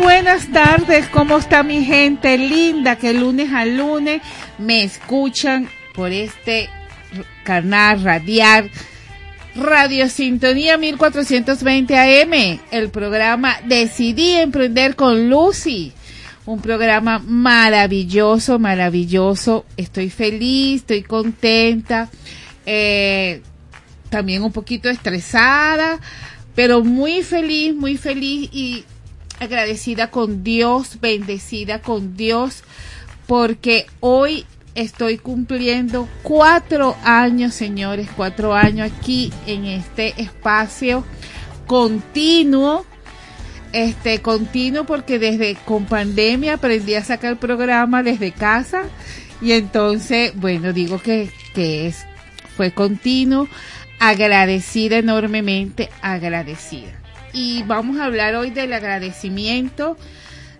Buenas tardes, ¿cómo está mi gente linda que lunes a lunes me escuchan por este canal radial Radio Sintonía 1420 AM, el programa Decidí Emprender con Lucy. Un programa maravilloso, maravilloso. Estoy feliz, estoy contenta, eh, también un poquito estresada, pero muy feliz, muy feliz y agradecida con Dios, bendecida con Dios, porque hoy estoy cumpliendo cuatro años, señores, cuatro años aquí en este espacio continuo. Este continuo porque desde con pandemia aprendí a sacar el programa desde casa y entonces, bueno, digo que, que es, fue continuo, agradecida enormemente, agradecida y vamos a hablar hoy del agradecimiento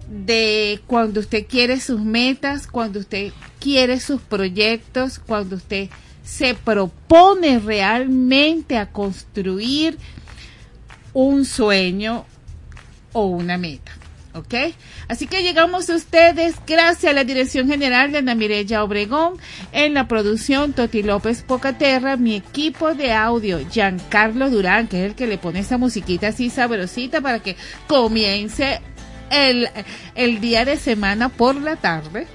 de cuando usted quiere sus metas, cuando usted quiere sus proyectos, cuando usted se propone realmente a construir un sueño o una meta. ¿Ok? Así que llegamos a ustedes gracias a la Dirección General de Ana Mireya Obregón, en la producción Toti López Pocaterra, mi equipo de audio, Giancarlo Durán, que es el que le pone esa musiquita así sabrosita para que comience el, el día de semana por la tarde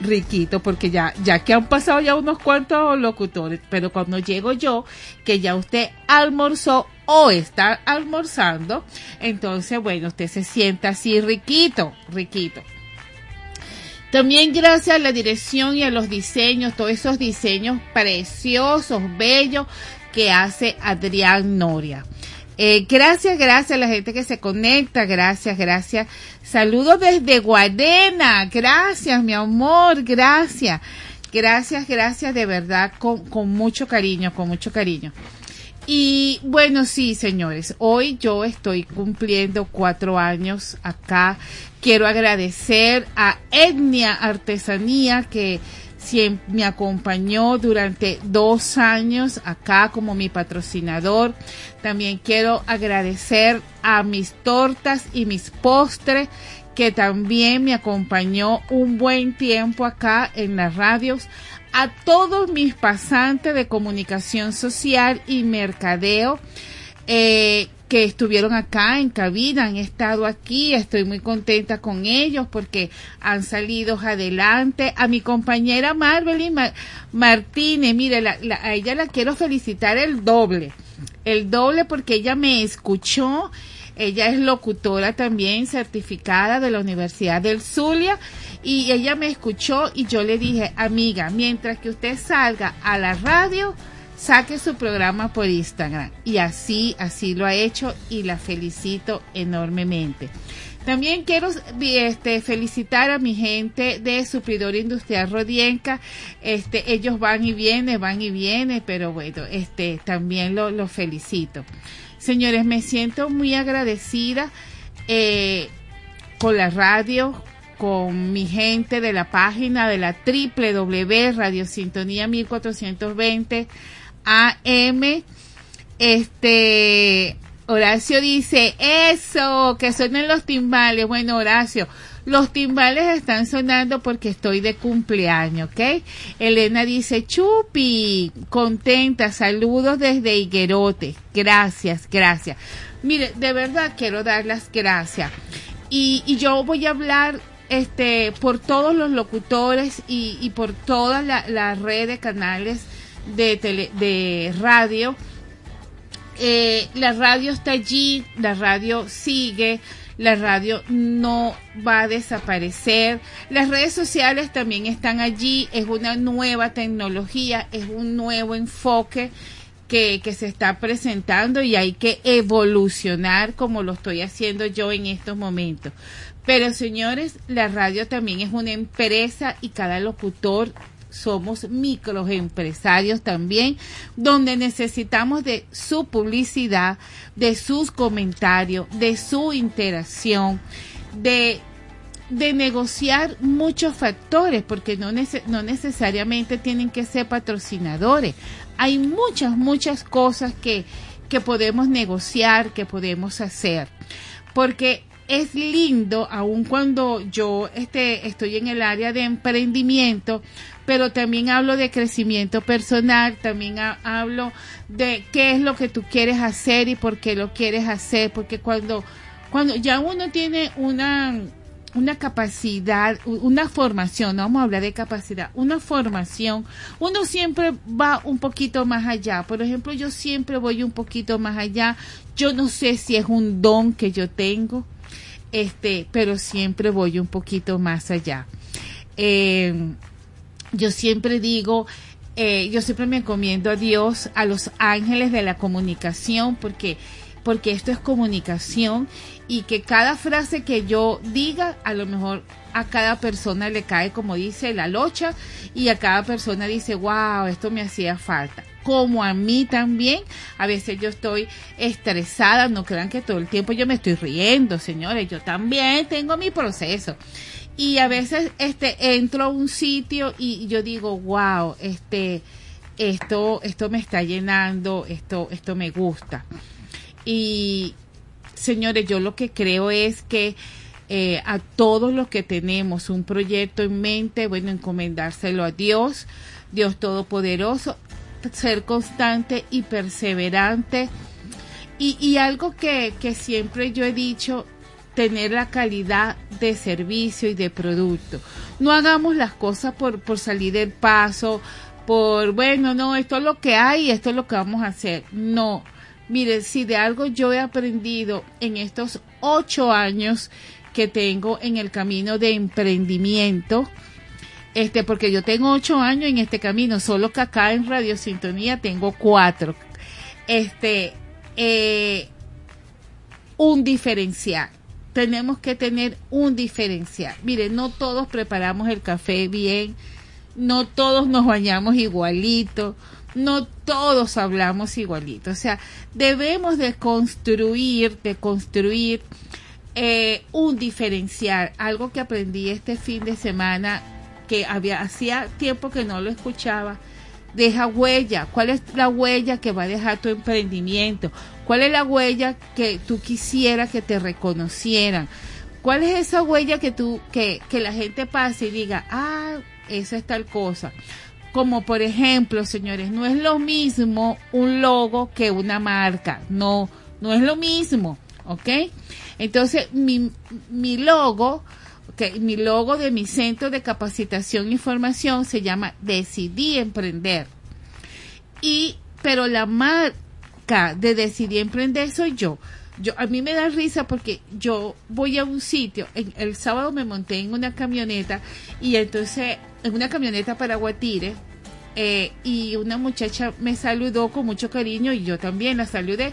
riquito porque ya ya que han pasado ya unos cuantos locutores, pero cuando llego yo que ya usted almorzó o está almorzando, entonces, bueno, usted se sienta así riquito, riquito. También gracias a la dirección y a los diseños, todos esos diseños preciosos, bellos que hace Adrián Noria. Eh, gracias, gracias a la gente que se conecta, gracias, gracias. Saludos desde Guadena, gracias, mi amor, gracias. Gracias, gracias de verdad, con, con mucho cariño, con mucho cariño. Y bueno, sí, señores, hoy yo estoy cumpliendo cuatro años acá. Quiero agradecer a Etnia Artesanía que siempre me acompañó durante dos años acá como mi patrocinador. También quiero agradecer a mis tortas y mis postres que también me acompañó un buen tiempo acá en las radios a todos mis pasantes de comunicación social y mercadeo eh, que estuvieron acá en cabina, han estado aquí, estoy muy contenta con ellos porque han salido adelante. A mi compañera Marvelyn Martínez, mire, a ella la quiero felicitar el doble, el doble porque ella me escuchó, ella es locutora también certificada de la Universidad del Zulia y ella me escuchó y yo le dije, amiga, mientras que usted salga a la radio, saque su programa por Instagram. Y así, así lo ha hecho y la felicito enormemente. También quiero este, felicitar a mi gente de Supridor Industrial Rodienca. Este, ellos van y vienen, van y vienen, pero bueno, este, también lo, lo felicito. Señores, me siento muy agradecida eh, con la radio, con mi gente de la página de la www Radio Sintonía 1420 AM. Este, Horacio dice, eso, que suenen los timbales. Bueno, Horacio, los timbales están sonando porque estoy de cumpleaños, ¿ok? Elena dice, chupi, contenta, saludos desde Higuerote. Gracias, gracias. Mire, de verdad quiero dar las gracias. Y, y yo voy a hablar este, por todos los locutores y, por toda la, la, red de canales de, tele, de radio. Eh, la radio está allí, la radio sigue, la radio no va a desaparecer. Las redes sociales también están allí, es una nueva tecnología, es un nuevo enfoque que, que, se está presentando y hay que evolucionar como lo estoy haciendo yo en estos momentos. Pero señores, la radio también es una empresa y cada locutor somos microempresarios también, donde necesitamos de su publicidad, de sus comentarios, de su interacción, de, de negociar muchos factores, porque no, no necesariamente tienen que ser patrocinadores. Hay muchas, muchas cosas que, que podemos negociar, que podemos hacer. Porque es lindo, aun cuando yo este, estoy en el área de emprendimiento, pero también hablo de crecimiento personal, también hablo de qué es lo que tú quieres hacer y por qué lo quieres hacer, porque cuando, cuando ya uno tiene una, una capacidad, una formación, no vamos a hablar de capacidad, una formación, uno siempre va un poquito más allá. Por ejemplo, yo siempre voy un poquito más allá. Yo no sé si es un don que yo tengo, este, pero siempre voy un poquito más allá. Eh, yo siempre digo, eh, yo siempre me encomiendo a Dios, a los ángeles de la comunicación, porque, porque esto es comunicación y que cada frase que yo diga, a lo mejor a cada persona le cae, como dice, la locha y a cada persona dice, wow, esto me hacía falta. Como a mí también, a veces yo estoy estresada, no crean que todo el tiempo yo me estoy riendo, señores, yo también tengo mi proceso. Y a veces este entro a un sitio y yo digo wow este esto esto me está llenando esto esto me gusta y señores yo lo que creo es que eh, a todos los que tenemos un proyecto en mente bueno encomendárselo a Dios Dios todopoderoso ser constante y perseverante y, y algo que, que siempre yo he dicho tener la calidad de servicio y de producto. No hagamos las cosas por, por salir del paso, por, bueno, no, esto es lo que hay, esto es lo que vamos a hacer. No, mire, si de algo yo he aprendido en estos ocho años que tengo en el camino de emprendimiento, este, porque yo tengo ocho años en este camino, solo que acá en Radio Sintonía tengo cuatro. Este, eh, un diferencial tenemos que tener un diferencial. Mire, no todos preparamos el café bien, no todos nos bañamos igualito, no todos hablamos igualito. O sea, debemos de construir, de construir eh, un diferencial. Algo que aprendí este fin de semana que había hacía tiempo que no lo escuchaba deja huella. ¿Cuál es la huella que va a dejar tu emprendimiento? ¿Cuál es la huella que tú quisieras que te reconocieran? ¿Cuál es esa huella que tú, que, que la gente pase y diga, ah, esa es tal cosa? Como por ejemplo, señores, no es lo mismo un logo que una marca. No, no es lo mismo. ¿Ok? Entonces, mi, mi logo, que mi logo de mi centro de capacitación y formación se llama Decidí Emprender. Y, pero la marca de Decidí Emprender soy yo. Yo, a mí me da risa porque yo voy a un sitio, el sábado me monté en una camioneta y entonces, en una camioneta para Guatire, eh, y una muchacha me saludó con mucho cariño y yo también la saludé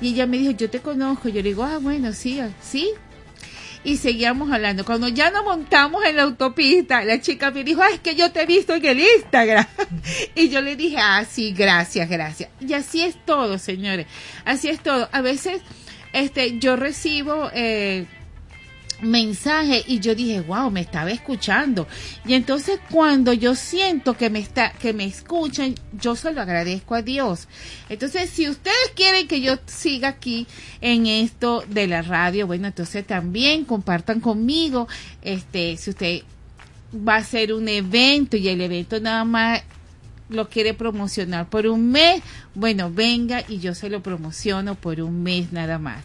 y ella me dijo, yo te conozco, yo le digo, ah, bueno, sí, sí, y seguíamos hablando. Cuando ya nos montamos en la autopista, la chica me dijo, es que yo te he visto en el Instagram. y yo le dije, ah, sí, gracias, gracias. Y así es todo, señores. Así es todo. A veces, este, yo recibo, eh, mensaje y yo dije, wow, me estaba escuchando. Y entonces cuando yo siento que me está, que me escuchan, yo se lo agradezco a Dios. Entonces, si ustedes quieren que yo siga aquí en esto de la radio, bueno, entonces también compartan conmigo, este, si usted va a hacer un evento y el evento nada más lo quiere promocionar por un mes, bueno, venga y yo se lo promociono por un mes nada más.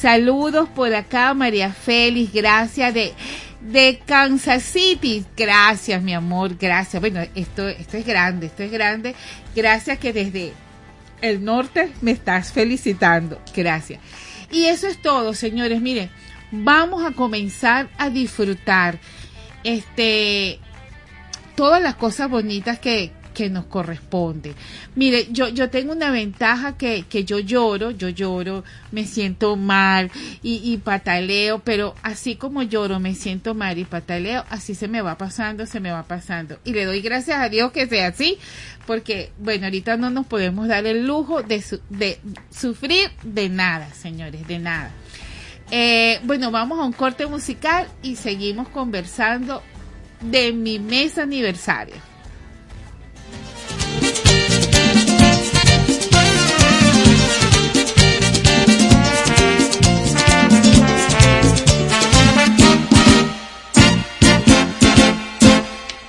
Saludos por acá, María Félix, gracias de, de Kansas City. Gracias, mi amor, gracias. Bueno, esto, esto es grande, esto es grande. Gracias que desde el norte me estás felicitando. Gracias. Y eso es todo, señores. Miren, vamos a comenzar a disfrutar este todas las cosas bonitas que, que nos corresponde. Mire, yo, yo tengo una ventaja que, que yo lloro, yo lloro, me siento mal y, y pataleo, pero así como lloro, me siento mal y pataleo, así se me va pasando, se me va pasando. Y le doy gracias a Dios que sea así, porque, bueno, ahorita no nos podemos dar el lujo de, de sufrir de nada, señores, de nada. Eh, bueno, vamos a un corte musical y seguimos conversando de mi mes aniversario.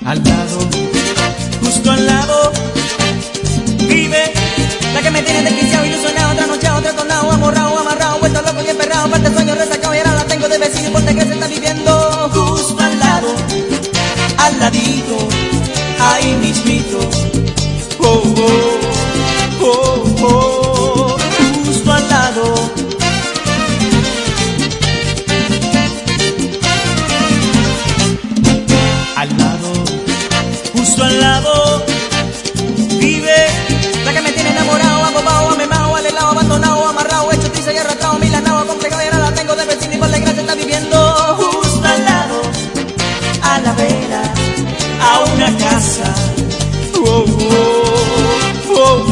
al lado, justo al lado. Vive la que me tiene desquiciado, ilusionado, trasnochado, trastornado, amorrado, amarrado, vuelto loco y emperrado. Parte sueño resacado y ahora la tengo de vecino porque se está viviendo justo al lado, al ladito.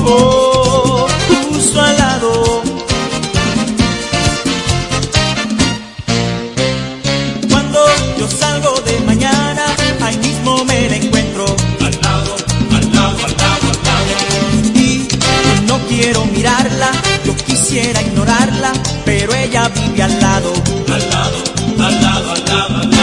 vivo justo al lado. Cuando yo salgo de mañana, ahí mismo me la encuentro. Al lado, al lado, al lado, al lado. Y no quiero mirarla, yo quisiera ignorarla, pero ella vive al lado. Al lado, al lado, al lado, al lado.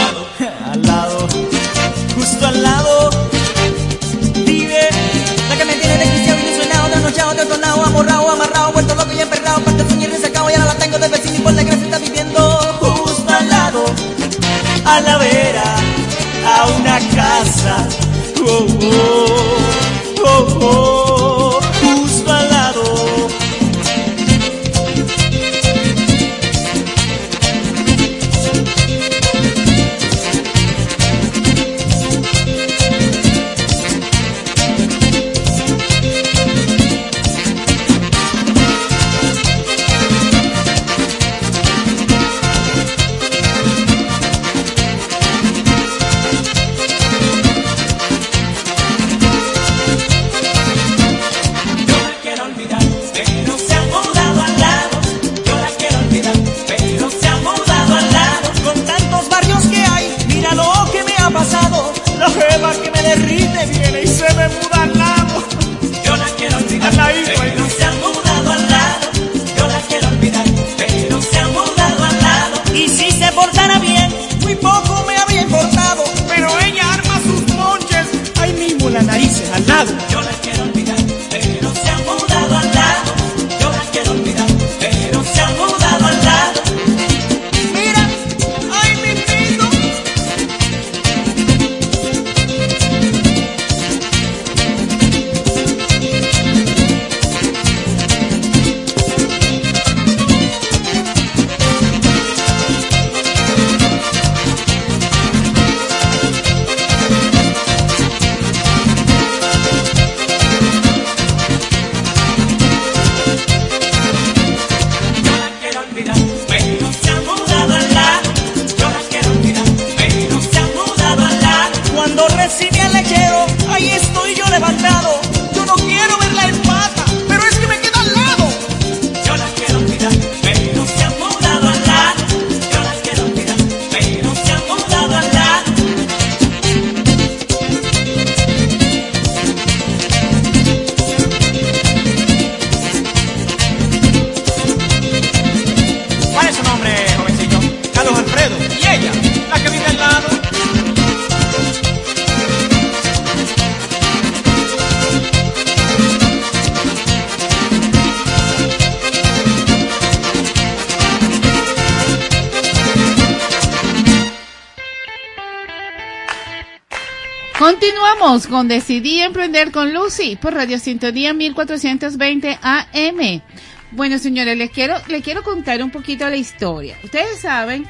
Decidí Emprender con Lucy por Radio Sintonía 1420 AM. Bueno, señores, les quiero, les quiero contar un poquito la historia. Ustedes saben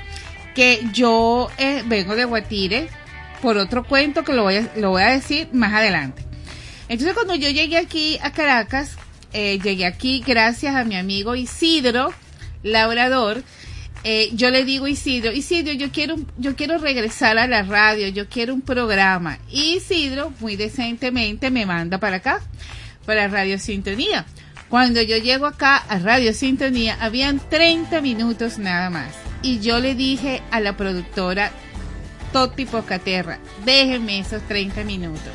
que yo eh, vengo de Guatire por otro cuento que lo voy, a, lo voy a decir más adelante. Entonces, cuando yo llegué aquí a Caracas, eh, llegué aquí gracias a mi amigo Isidro, labrador, eh, yo le digo a Isidro, Isidro, yo quiero, yo quiero regresar a la radio, yo quiero un programa. Y Isidro, muy decentemente, me manda para acá, para Radio Sintonía. Cuando yo llego acá a Radio Sintonía, habían 30 minutos nada más. Y yo le dije a la productora Toti Poscaterra, déjeme esos 30 minutos.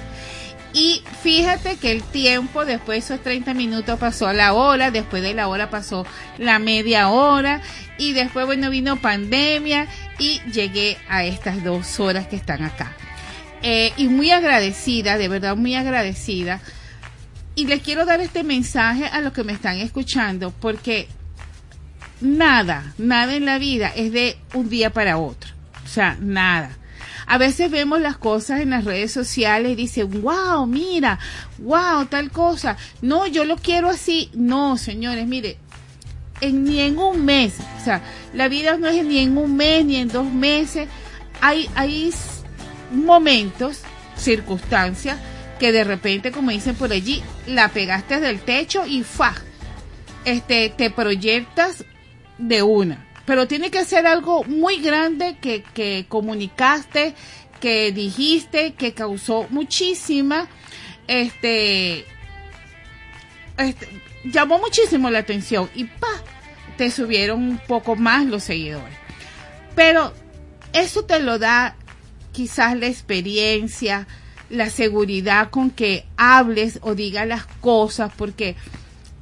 Y fíjate que el tiempo después de esos 30 minutos pasó a la hora, después de la hora pasó la media hora y después, bueno, vino pandemia y llegué a estas dos horas que están acá. Eh, y muy agradecida, de verdad muy agradecida. Y les quiero dar este mensaje a los que me están escuchando porque nada, nada en la vida es de un día para otro. O sea, nada. A veces vemos las cosas en las redes sociales y dicen, wow, mira, wow, tal cosa. No, yo lo quiero así. No, señores, mire, en, ni en un mes. O sea, la vida no es ni en un mes, ni en dos meses. Hay, hay momentos, circunstancias, que de repente, como dicen por allí, la pegaste del techo y ¡fa! Este, te proyectas de una. Pero tiene que ser algo muy grande que, que comunicaste, que dijiste, que causó muchísima, este, este, llamó muchísimo la atención y pa, te subieron un poco más los seguidores. Pero eso te lo da quizás la experiencia, la seguridad con que hables o digas las cosas, porque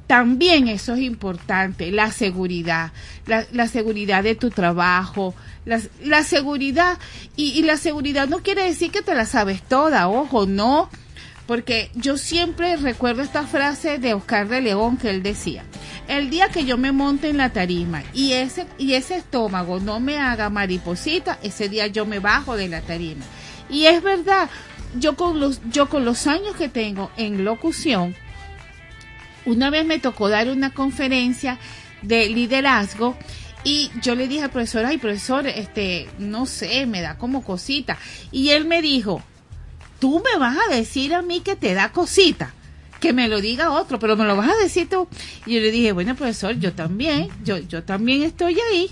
también eso es importante, la seguridad, la, la seguridad de tu trabajo, la, la seguridad, y, y la seguridad no quiere decir que te la sabes toda, ojo, no, porque yo siempre recuerdo esta frase de Oscar de León que él decía, el día que yo me monte en la tarima y ese, y ese estómago no me haga mariposita, ese día yo me bajo de la tarima. Y es verdad, yo con los, yo con los años que tengo en locución, una vez me tocó dar una conferencia de liderazgo y yo le dije al profesor, ay profesor, este, no sé, me da como cosita. Y él me dijo, tú me vas a decir a mí que te da cosita, que me lo diga otro, pero me lo vas a decir tú. Y yo le dije, bueno profesor, yo también, yo, yo también estoy ahí.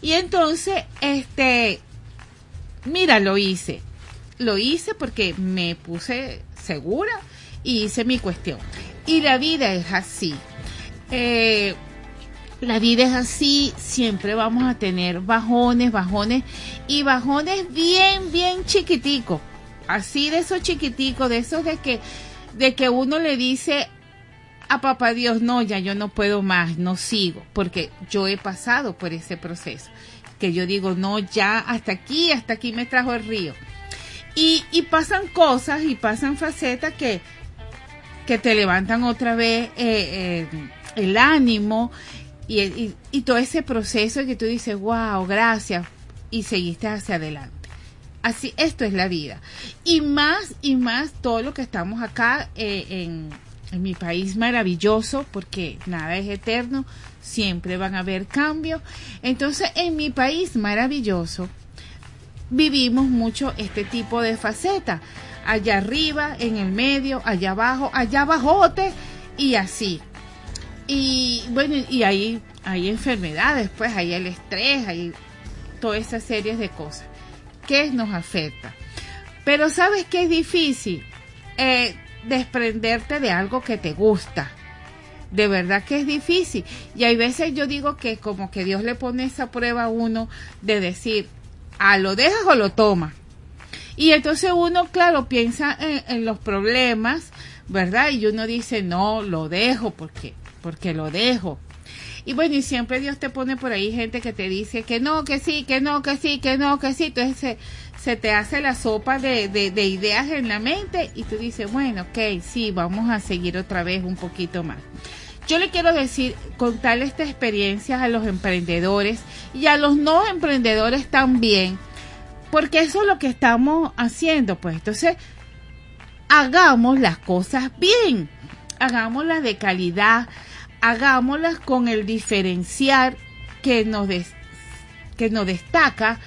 Y entonces, este, mira, lo hice. Lo hice porque me puse segura y hice mi cuestión. Y la vida es así. Eh, la vida es así, siempre vamos a tener bajones, bajones y bajones bien, bien chiquiticos. Así de esos chiquiticos, de esos de que, de que uno le dice a papá Dios, no, ya yo no puedo más, no sigo, porque yo he pasado por ese proceso. Que yo digo, no, ya hasta aquí, hasta aquí me trajo el río. Y, pasan cosas y pasan facetas que, que te levantan otra vez eh, eh, el ánimo y, y, todo ese proceso que tú dices, wow, gracias, y seguiste hacia adelante. Así, esto es la vida. Y más y más todo lo que estamos acá eh, en, mi país maravilloso, porque nada es eterno, siempre van a haber cambios. Entonces, en mi país maravilloso, vivimos mucho este tipo de facetas. Allá arriba, en el medio, allá abajo, allá abajote y así. Y bueno, y ahí hay enfermedades, pues hay el estrés, hay toda esa serie de cosas que nos afecta. Pero sabes que es difícil eh, desprenderte de algo que te gusta. De verdad que es difícil. Y hay veces yo digo que como que Dios le pone esa prueba a uno de decir, a ah, lo dejas o lo tomas. Y entonces uno, claro, piensa en, en los problemas, ¿verdad? Y uno dice, no, lo dejo porque porque lo dejo. Y bueno, y siempre Dios te pone por ahí gente que te dice que no, que sí, que no, que sí, que no, que sí. Entonces se, te hace la sopa de, de, ideas en la mente y tú dices, bueno, ok, sí, vamos a seguir otra vez un poquito más. Yo le quiero decir, contarle esta experiencia a los emprendedores y a los no emprendedores también, porque eso es lo que estamos haciendo, pues entonces hagamos las cosas bien, hagámoslas de calidad, hagámoslas con el diferenciar que nos, que nos destaca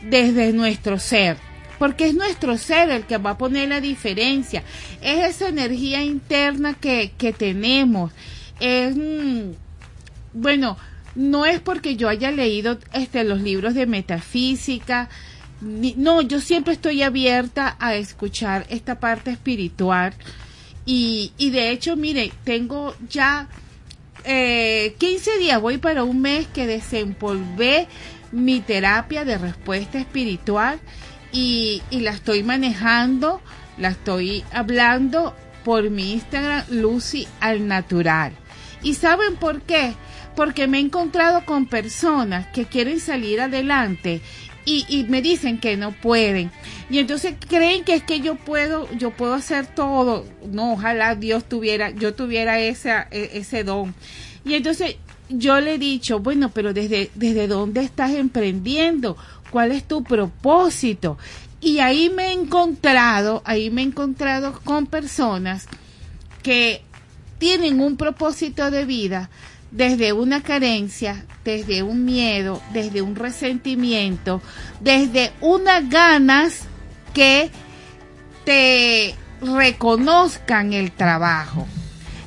desde nuestro ser. Porque es nuestro ser el que va a poner la diferencia. Es esa energía interna que, que tenemos. Es, mm, bueno, no es porque yo haya leído este, los libros de metafísica. no, yo siempre estoy abierta a escuchar esta parte espiritual. Y, y de hecho, mire, tengo ya eh, 15 días, voy para un mes que desempolvé mi terapia de respuesta espiritual y, y la estoy manejando, la estoy hablando por mi Instagram, Lucy al Natural. ¿Y saben por qué? Porque me he encontrado con personas que quieren salir adelante y, y, me dicen que no pueden. Y entonces creen que es que yo puedo, yo puedo hacer todo. No, ojalá Dios tuviera, yo tuviera ese, ese don. Y entonces yo le he dicho, bueno, pero desde, desde dónde estás emprendiendo, cuál es tu propósito. Y ahí me he encontrado, ahí me he encontrado con personas que tienen un propósito de vida desde una carencia, desde un miedo, desde un resentimiento, desde unas ganas que te reconozcan el trabajo.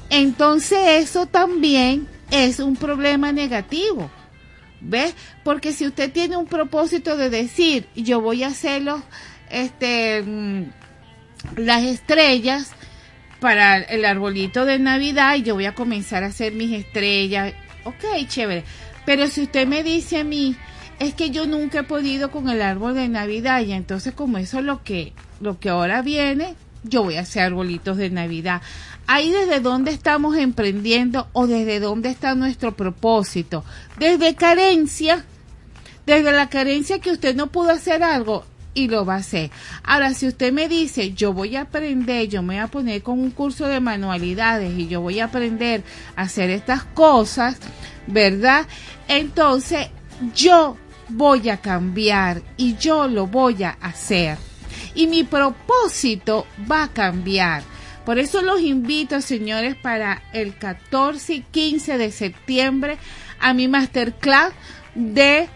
Entonces eso también es un problema negativo. ¿Ves? Porque si usted tiene un propósito de decir, yo voy a hacer este, mm, las estrellas para el arbolito de Navidad y yo voy a comenzar a hacer mis estrellas. Ok, chévere. Pero si usted me dice a mí, es que yo nunca he podido con el árbol de Navidad y entonces como eso es lo que, lo que ahora viene, yo voy a hacer arbolitos de Navidad. Ahí desde dónde estamos emprendiendo o desde dónde está nuestro propósito. Desde carencia, desde la carencia que usted no pudo hacer algo y lo va a hacer. Ahora, si usted me dice, yo voy a aprender, yo me voy a poner con un curso de manualidades y yo voy a aprender a hacer estas cosas, ¿verdad? Entonces, yo voy a cambiar y yo lo voy a hacer. y mi propósito va a cambiar. Por eso los invito, señores, para el 14 y 15 de septiembre a mi masterclass de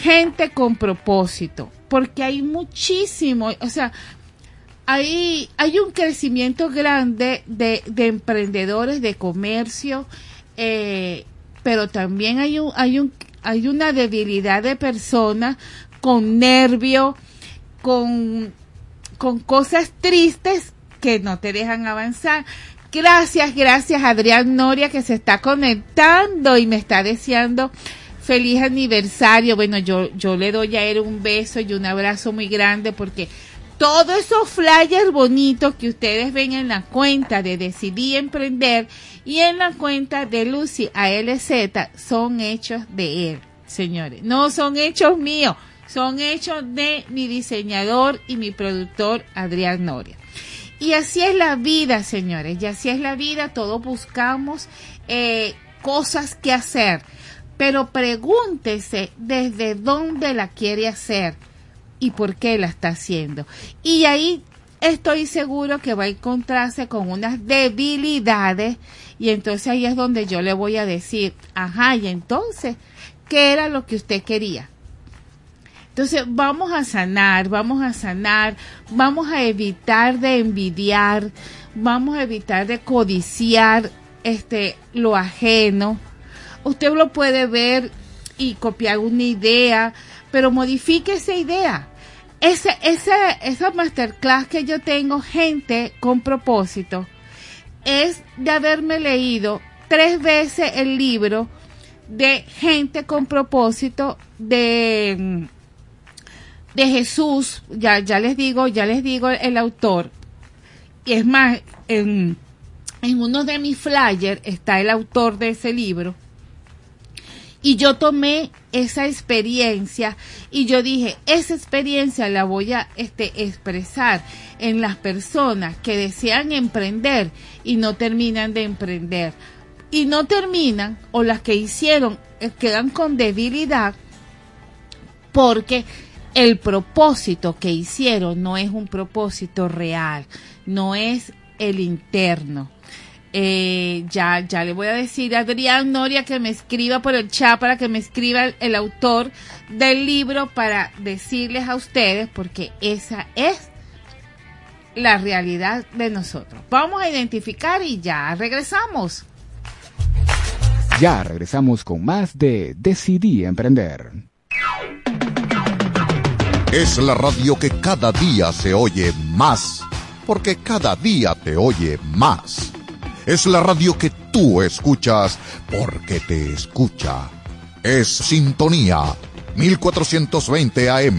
gente con propósito, porque hay muchísimo, o sea, hay, hay un crecimiento grande de, de emprendedores de comercio, eh, pero también hay un, hay un, hay una debilidad de personas con nervio, con, con cosas tristes que no te dejan avanzar. Gracias, gracias Adrián Noria que se está conectando y me está deseando feliz aniversario. Bueno, yo, yo le doy a él un beso y un abrazo muy grande porque todos esos flyers bonitos que ustedes ven en la cuenta de Decidí Emprender y en la cuenta de Lucy ALZ son hechos de él, señores. No son hechos míos, son hechos de mi diseñador y mi productor Adrián Noria. Y así es la vida, señores, y así es la vida, todos buscamos eh, cosas que hacer, pero pregúntese desde dónde la quiere hacer y por qué la está haciendo. Y ahí estoy seguro que va a encontrarse con unas debilidades y entonces ahí es donde yo le voy a decir, ajá, y entonces, ¿qué era lo que usted quería? Entonces vamos a sanar, vamos a sanar, vamos a evitar de envidiar, vamos a evitar de codiciar este lo ajeno. Usted lo puede ver y copiar una idea, pero modifique esa idea. Ese, ese, esa masterclass que yo tengo, gente con propósito, es de haberme leído tres veces el libro de gente con propósito de, de Jesús, ya, ya les digo, ya les digo el, autor. Y es más, en, en uno de mis flyers está el autor de ese libro. Y yo tomé esa experiencia y yo dije, esa experiencia la voy a este, expresar en las personas que desean emprender y no terminan de emprender. Y no terminan, o las que hicieron, eh, quedan con debilidad porque el propósito que hicieron no es un propósito real, no es el interno. Eh, ya, ya le voy a decir a Adrián Noria que me escriba por el chat para que me escriba el, el autor del libro para decirles a ustedes, porque esa es la realidad de nosotros. Vamos a identificar y ya regresamos. Ya regresamos con más de Decidí Emprender. Es la radio que cada día se oye más, porque cada día te oye más. Es la radio que tú escuchas porque te escucha. Es Sintonía 1420 AM.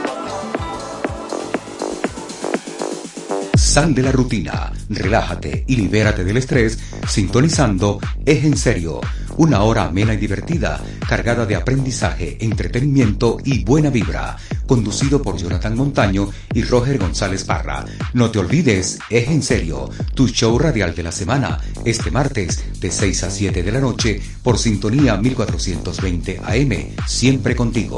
Sal de la rutina, relájate y libérate del estrés sintonizando Es en serio, una hora amena y divertida, cargada de aprendizaje, entretenimiento y buena vibra, conducido por Jonathan Montaño y Roger González Parra. No te olvides, Es en serio, tu show radial de la semana, este martes de 6 a 7 de la noche por sintonía 1420 AM, siempre contigo.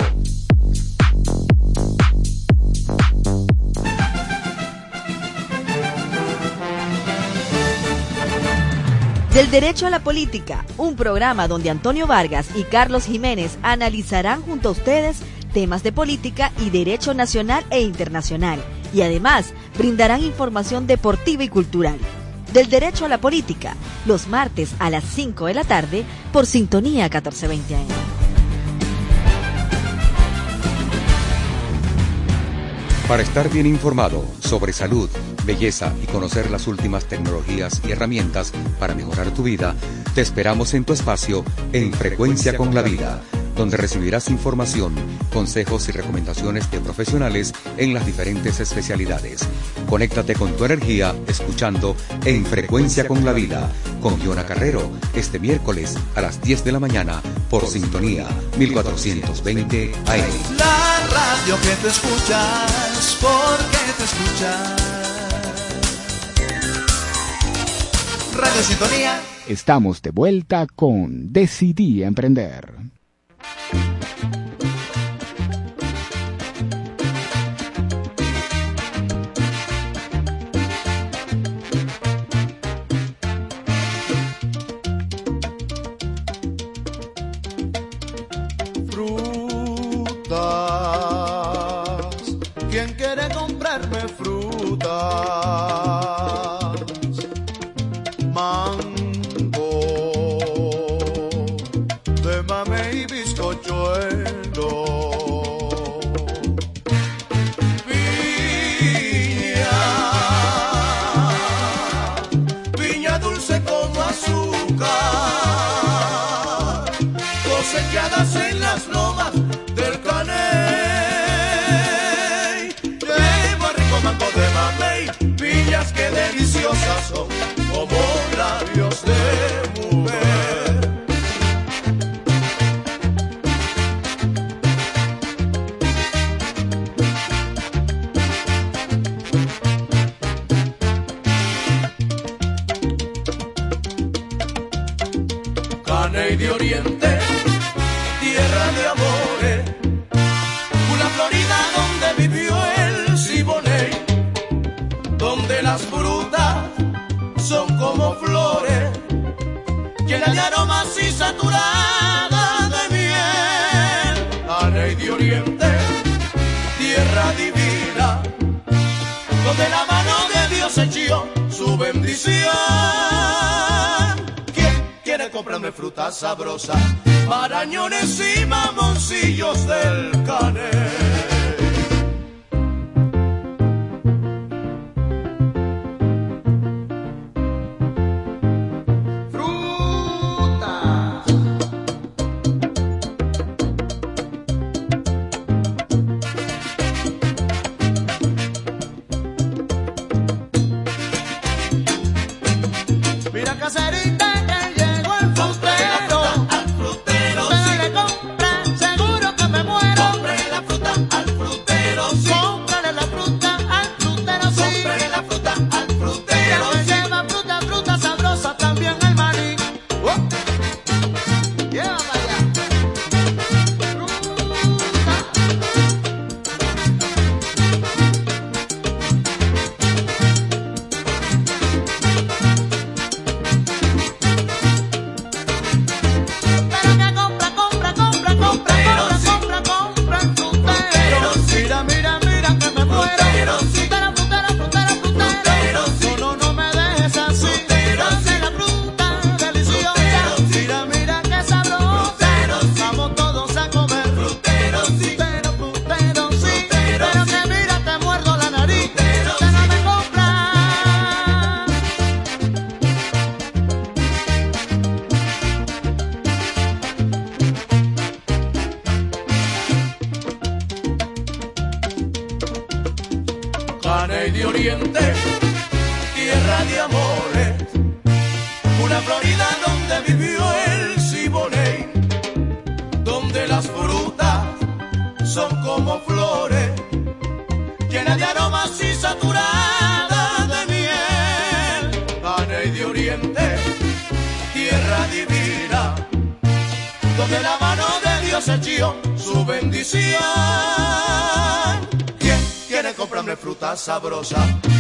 Del Derecho a la Política, un programa donde Antonio Vargas y Carlos Jiménez analizarán junto a ustedes temas de política y derecho nacional e internacional. Y además, brindarán información deportiva y cultural. Del derecho a la política, los martes a las 5 de la tarde por Sintonía 1420 AM. Para estar bien informado sobre salud, belleza y conocer las últimas tecnologías y herramientas para mejorar tu vida, te esperamos en tu espacio en Frecuencia con la Vida, donde recibirás información, consejos y recomendaciones de profesionales en las diferentes especialidades. Conéctate con tu energía escuchando en Frecuencia con la Vida con Giona Carrero este miércoles a las 10 de la mañana por Sintonía 1420 AM. La radio que te escuchas, porque te escuchas. Radio Sintonía. Estamos de vuelta con Decidí Emprender.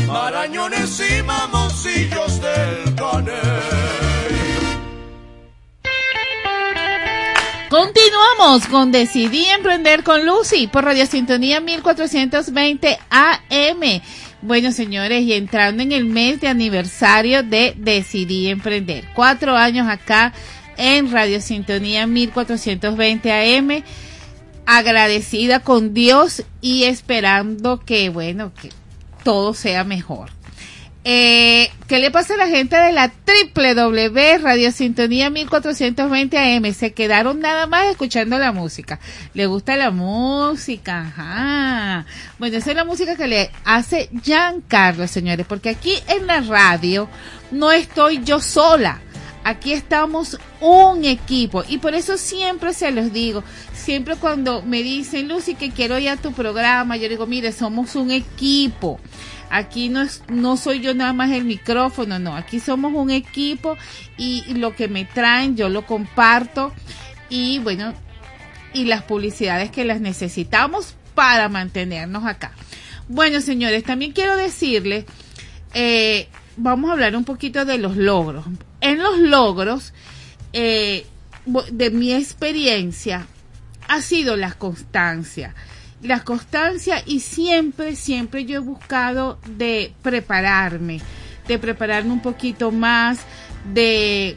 Marañones y mamoncillos del caney. Continuamos con Decidí Emprender con Lucy por Radio Sintonía 1420 AM. Bueno, señores, y entrando en el mes de aniversario de Decidí Emprender. Cuatro años acá en Radio Sintonía 1420 AM. Agradecida con Dios y esperando que, bueno, que todo sea mejor. Eh, ¿Qué le pasa a la gente de la www Radio Sintonía 1420 AM? Se quedaron nada más escuchando la música. ¿Le gusta la música? Ajá. Bueno, esa es la música que le hace Giancarlo, señores, porque aquí en la radio no estoy yo sola. Aquí estamos un equipo y por eso siempre se los digo, siempre cuando me dicen, Lucy, que quiero ir a tu programa, yo digo, mire, somos un equipo. Aquí no, es, no soy yo nada más el micrófono, no, aquí somos un equipo y lo que me traen yo lo comparto y bueno, y las publicidades que las necesitamos para mantenernos acá. Bueno, señores, también quiero decirles, eh, vamos a hablar un poquito de los logros. En los logros, eh, de mi experiencia, ha sido la constancia. La constancia y siempre, siempre yo he buscado de prepararme, de prepararme un poquito más, de,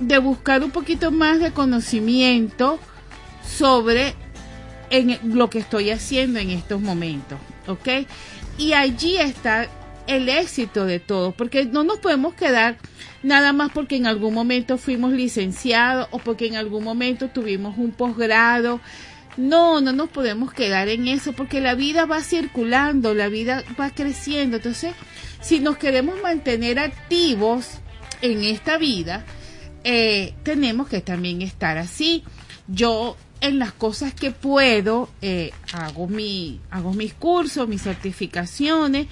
de buscar un poquito más de conocimiento sobre en lo que estoy haciendo en estos momentos, ¿ok? Y allí está el éxito de todo, porque no nos podemos quedar nada más porque en algún momento fuimos licenciados o porque en algún momento tuvimos un posgrado. No, no nos podemos quedar en eso porque la vida va circulando, la vida va creciendo. Entonces, si nos queremos mantener activos en esta vida, eh, tenemos que también estar así. Yo en las cosas que puedo eh, hago mi hago mis cursos, mis certificaciones,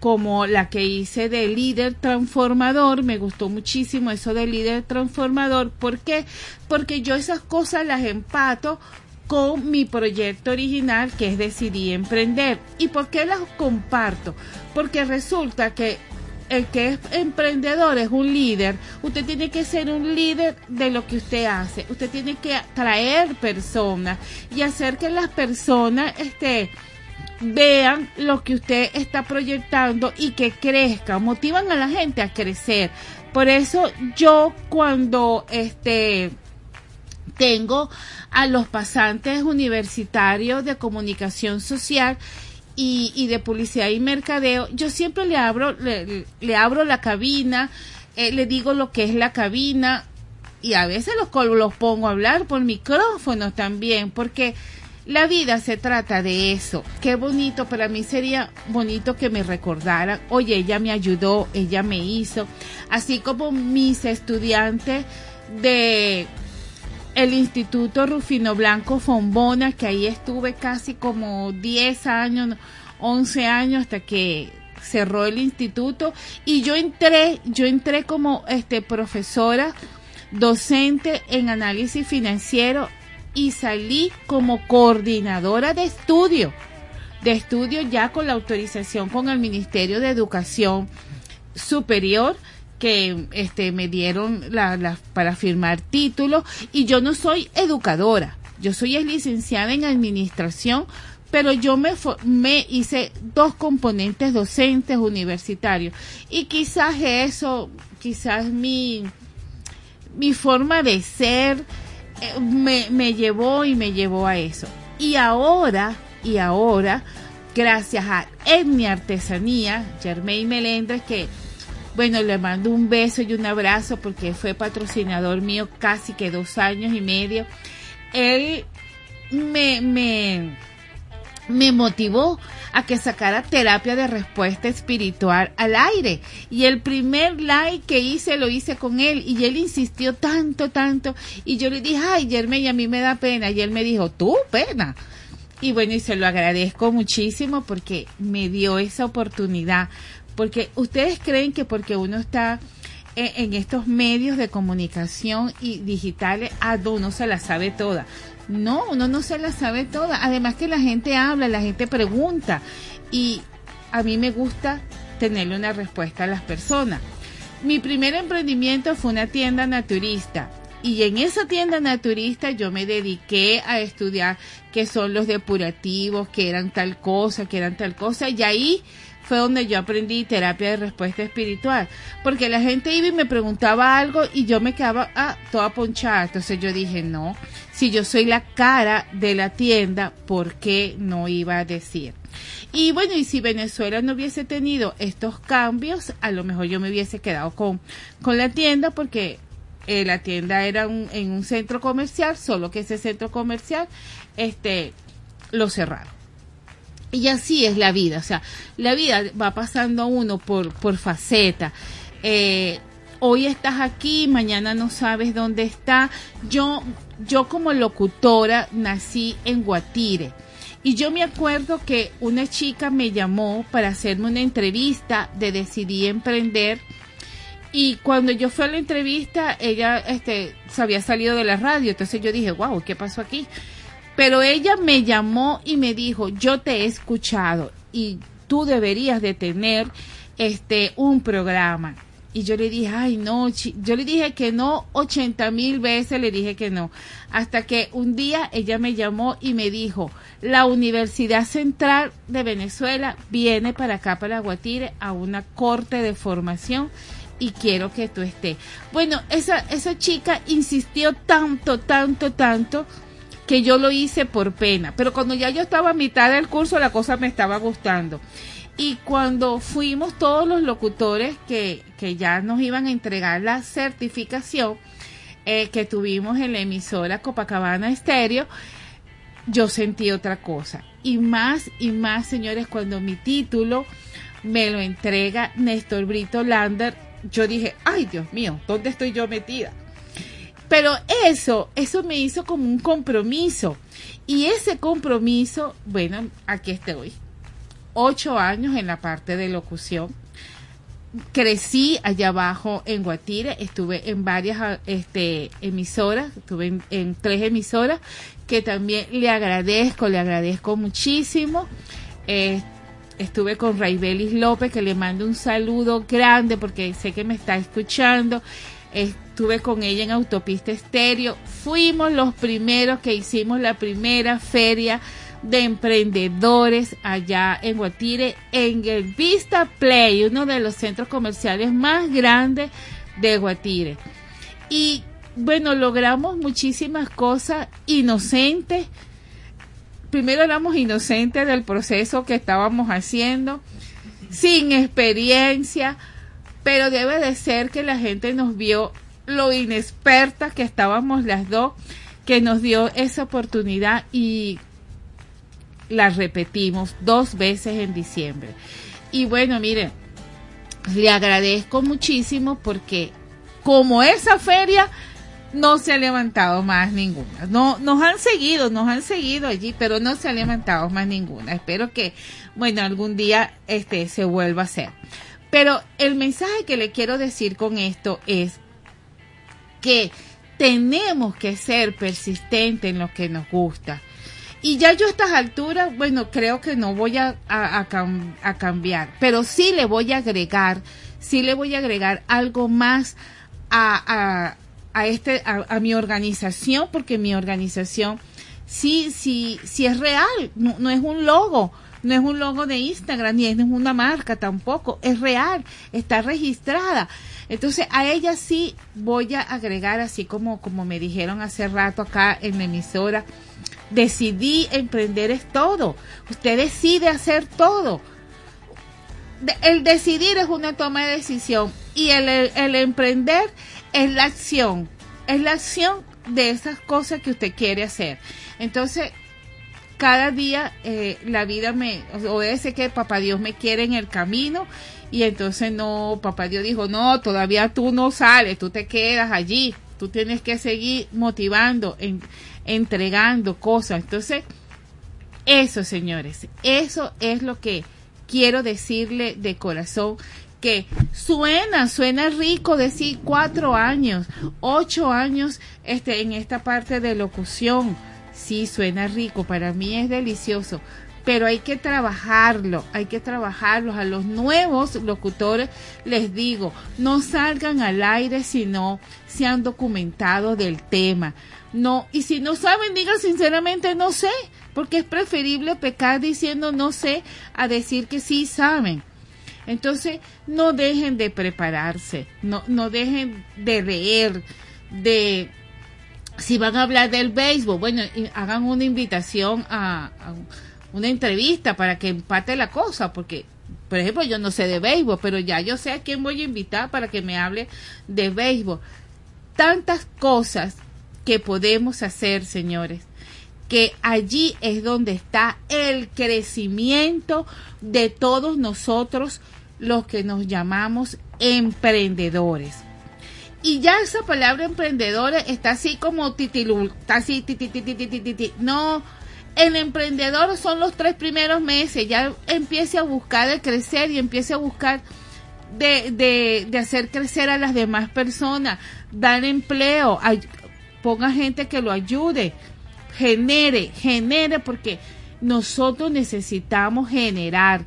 como la que hice de líder transformador, me gustó muchísimo eso de líder transformador, ¿por qué? Porque yo esas cosas las empato con mi proyecto original que es Decidí Emprender. ¿Y por qué las comparto? Porque resulta que el que es emprendedor es un líder. Usted tiene que ser un líder de lo que usted hace. Usted tiene que atraer personas y hacer que las personas este, vean lo que usted está proyectando y que crezca. Motivan a la gente a crecer. Por eso yo cuando este tengo a los pasantes universitarios de comunicación social y, y de publicidad y mercadeo, yo siempre le abro, le, abro la cabina, eh, le digo lo que es la cabina y a veces los, los pongo a hablar por micrófono también, porque la vida se trata de eso. Qué bonito, para mí sería bonito que me recordaran, oye, ella me ayudó, ella me hizo, así como mis estudiantes de el Instituto Rufino Blanco Fombona, que ahí estuve casi como 10 años, 11 años hasta que cerró el instituto y yo entré, yo entré como este profesora docente en análisis financiero y salí como coordinadora de estudio, de estudio ya con la autorización con el Ministerio de Educación Superior que este me dieron para firmar títulos y yo no soy educadora, yo soy licenciada en administración, pero yo me, me hice dos componentes docentes universitarios. Y quizás eso, quizás mi, mi forma de ser me, me llevó y me llevó a eso. Y ahora, y ahora, gracias a Etnia Artesanía, Germain Melendres, que, bueno, le mando un beso y un abrazo porque fue patrocinador mío casi que dos años y medio. Él me, me, me motivó a que sacara terapia de respuesta espiritual al aire. Y el primer like que hice lo hice con él y él insistió tanto, tanto. Y yo le dije, ay, Germán, a mí me da pena. Y él me dijo, tú, pena. Y bueno, y se lo agradezco muchísimo porque me dio esa oportunidad. Porque ustedes creen que porque uno está en estos medios de comunicación y digitales, a uno se la sabe toda. No, uno no se la sabe toda. Además que la gente habla, la gente pregunta. Y a mí me gusta tenerle una respuesta a las personas. Mi primer emprendimiento fue una tienda naturista. Y en esa tienda naturista yo me dediqué a estudiar qué son los depurativos, que eran tal cosa, que eran tal cosa. Y ahí fue donde yo aprendí terapia de respuesta espiritual. Porque la gente iba y me preguntaba algo y yo me quedaba ah, toda ponchada. Entonces yo dije, no, si yo soy la cara de la tienda, ¿por qué no iba a decir? Y bueno, y si Venezuela no hubiese tenido estos cambios, a lo mejor yo me hubiese quedado con, con la tienda porque eh, la tienda era un- en un centro comercial, solo que ese centro comercial este, lo cerraron. Y así es la vida, o sea, la vida va pasando a uno por, por faceta. Eh, hoy estás aquí, mañana no sabes dónde está. Yo, yo como locutora nací en Guatire. Y yo me acuerdo que una chica me llamó para hacerme una entrevista de Decidí Emprender. Y cuando yo fui a la entrevista, ella este, se había salido de la radio. Entonces yo dije, wow, ¿qué pasó aquí? Pero ella me llamó y me dijo, yo te he escuchado y tú deberías de tener este un programa. Y yo le dije, ay no, chi-". yo le dije que no, 80 mil veces le dije que no. Hasta que un día ella me llamó y me dijo, la Universidad Central de Venezuela viene para acá, para Guatire, a una corte de formación y quiero que tú estés. Bueno, esa, esa chica insistió tanto, tanto, tanto que yo lo hice por pena. Pero cuando ya yo estaba a mitad del curso, la cosa me estaba gustando. Y cuando fuimos todos los locutores que, que ya nos iban a entregar la certificación eh, que tuvimos en la emisora Copacabana Estéreo, yo sentí otra cosa. Y más y más, señores, cuando mi título me lo entrega Néstor Brito Lander, yo dije, ay Dios mío, ¿dónde estoy yo metida? Pero eso, eso me hizo como un compromiso. Y ese compromiso, bueno, aquí estoy. Ocho años en la parte de locución. Crecí allá abajo en Guatire, estuve en varias ah, este, emisoras, estuve en, tres emisoras, que también le agradezco, le agradezco muchísimo. Eh, estuve con Raibelis López, que le mando un saludo grande porque sé que me está escuchando. Estuve con ella en Autopista Estéreo. Fuimos los primeros que hicimos la primera feria de emprendedores allá en Guatire, en el Vista Play, uno de los centros comerciales más grandes de Guatire. Y bueno, logramos muchísimas cosas inocentes. Primero éramos inocentes del proceso que estábamos haciendo, sin experiencia, pero debe de ser que la gente nos vio lo inexpertas que estábamos las dos, que nos dio esa oportunidad y la repetimos dos veces en diciembre. Y bueno, miren, le agradezco muchísimo porque como esa feria no se ha levantado más ninguna. No, nos han seguido, nos han seguido allí, pero no se ha levantado más ninguna. Espero que, bueno, algún día este se vuelva a hacer. Pero el mensaje que le quiero decir con esto es que tenemos que ser persistentes en lo que nos gusta. Y ya yo a estas alturas, bueno, creo que no voy a, a, a cam- a cambiar, pero sí le voy a agregar, sí le voy a agregar algo más a, este, a mi organización, porque mi organización sí, sí, sí es real, no, no es un logo, no es un logo de Instagram, ni es una marca tampoco, es real, está registrada. Entonces a ella sí voy a agregar, así como, como me dijeron hace rato acá en la emisora, decidí emprender es todo. Usted decide hacer todo. El decidir es una toma de decisión y el- el emprender es la acción, es la acción de esas cosas que usted quiere hacer. Entonces, cada día eh, la vida me obedece que papá Dios me quiere en el camino y entonces no, papá Dios dijo, no, todavía tú no sales, tú te quedas allí, tú tienes que seguir motivando, en- entregando cosas. Entonces, eso, señores, eso es lo que quiero decirle de corazón que suena, suena rico decir cuatro años, ocho años este, en esta parte de locución. Sí, suena rico, para mí es delicioso, pero hay que trabajarlo, hay que trabajarlos. A los nuevos locutores les digo, no salgan al aire si no se han documentado del tema. No, y si no saben, digan sinceramente no sé, porque es preferible pecar diciendo no sé a decir que sí saben. Entonces, no dejen de prepararse, no, no dejen de leer, de si van a hablar del béisbol, bueno, hagan una invitación a una entrevista para que empate la cosa, porque, por ejemplo, yo no sé de béisbol, pero ya yo sé a quién voy a invitar para que me hable de béisbol. Tantas cosas que podemos hacer, señores, que allí es donde está el crecimiento de todos nosotros los que nos llamamos emprendedores. Y ya esa palabra emprendedores está así como titilul, está así ti, ti, ti, ti, ti, ti, ti, ti. No, el emprendedor son los tres primeros meses, ya empiece a buscar de crecer y empiece a buscar de, de, hacer crecer a las demás personas, dar empleo, ponga gente que lo ayude, genere, genere, porque nosotros necesitamos generar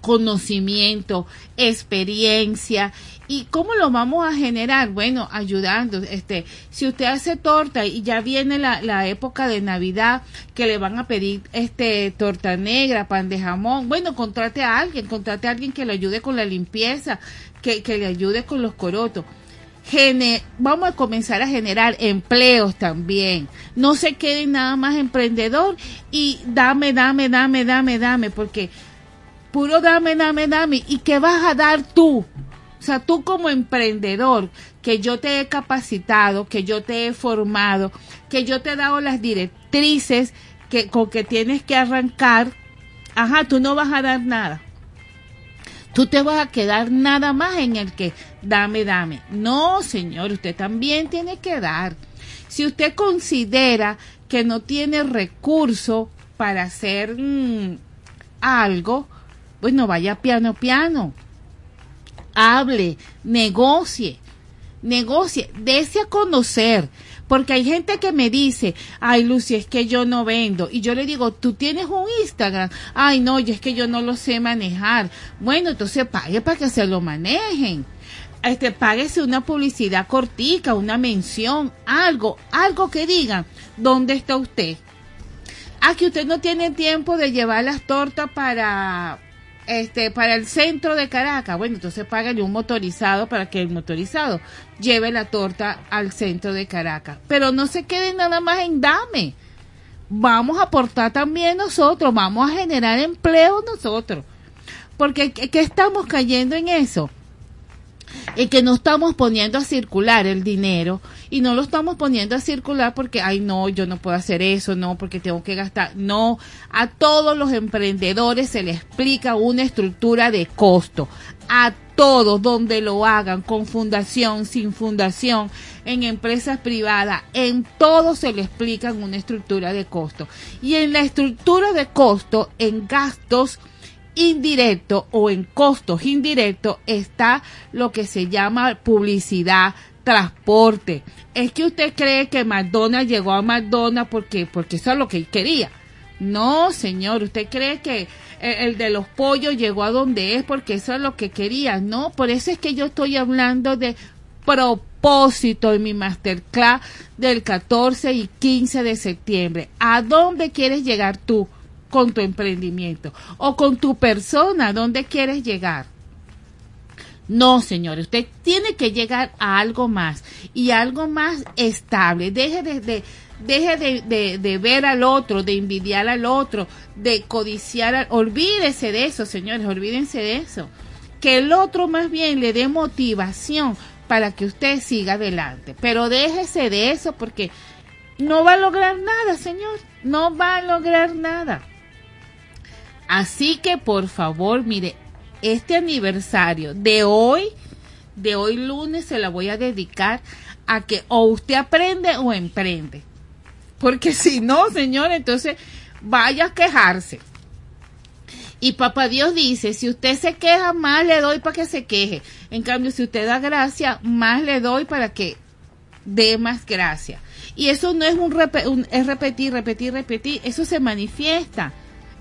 conocimiento, experiencia. ¿Y cómo lo vamos a generar? Bueno, ayudando. Este, si usted hace torta y ya viene la, la época de Navidad que le van a pedir este torta negra, pan de jamón, bueno, contrate a alguien, contrate a alguien que le ayude con la limpieza, que, que le ayude con los corotos. Gene- vamos a comenzar a generar empleos también. No se queden nada más emprendedor y dame, dame, dame, dame, dame, porque puro dame, dame, dame. ¿Y qué vas a dar tú? O sea, tú como emprendedor, que yo te he capacitado, que yo te he formado, que yo te he dado las directrices que, con que tienes que arrancar, ajá, tú no vas a dar nada. Tú te vas a quedar nada más en el que dame, dame. No, señor, usted también tiene que dar. Si usted considera que no tiene recurso para hacer mm, algo, bueno, vaya piano, piano. Hable, negocie, negocie, dése a conocer. Porque hay gente que me dice, ay Lucy, es que yo no vendo. Y yo le digo, tú tienes un Instagram. Ay no, y es que yo no lo sé manejar. Bueno, entonces pague para que se lo manejen. Este, páguese una publicidad cortica, una mención, algo, algo que digan, ¿dónde está usted? Ah, que usted no tiene tiempo de llevar las tortas para este para el centro de Caracas. Bueno, entonces págale un motorizado para que el motorizado lleve la torta al centro de Caracas. Pero no se quede nada más en dame. Vamos a aportar también nosotros, vamos a generar empleo nosotros. Porque ¿qué, estamos cayendo en eso? Y que no estamos poniendo a circular el dinero y no lo estamos poniendo a circular porque, ay, no, yo no puedo hacer eso, no, porque tengo que gastar. No, a todos los emprendedores se les explica una estructura de costo. A todos donde lo hagan, con fundación, sin fundación, en empresas privadas, en todo se le explica una estructura de costo. Y en la estructura de costo, en gastos, indirecto o en costos indirectos está lo que se llama publicidad, transporte. Es que usted cree que McDonald's llegó a McDonald's porque, porque eso es lo que quería. No, señor, usted cree que el, el de los pollos llegó a donde es porque eso es lo que quería. No, por eso es que yo estoy hablando de propósito en mi masterclass del 14 y 15 de septiembre. ¿A dónde quieres llegar tú? Con tu emprendimiento o con tu persona, ¿a dónde quieres llegar? No, señor, usted tiene que llegar a algo más y algo más estable. Deje de, de deje de, de, de, ver al otro, de envidiar al otro, de codiciar al... Olvídese de eso, señores, olvídense de eso. Que el otro más bien le dé motivación para que usted siga adelante. Pero déjese de eso porque no va a lograr nada, señor. No va a lograr nada. Así que por favor, mire, este aniversario de hoy, de hoy lunes, se la voy a dedicar a que o usted aprende o emprende. Porque si no, señor, entonces vaya a quejarse. Y papá Dios dice, si usted se queja, más le doy para que se queje. En cambio, si usted da gracia, más le doy para que dé más gracia. Y eso no es un, un es repetir, repetir, repetir, eso se manifiesta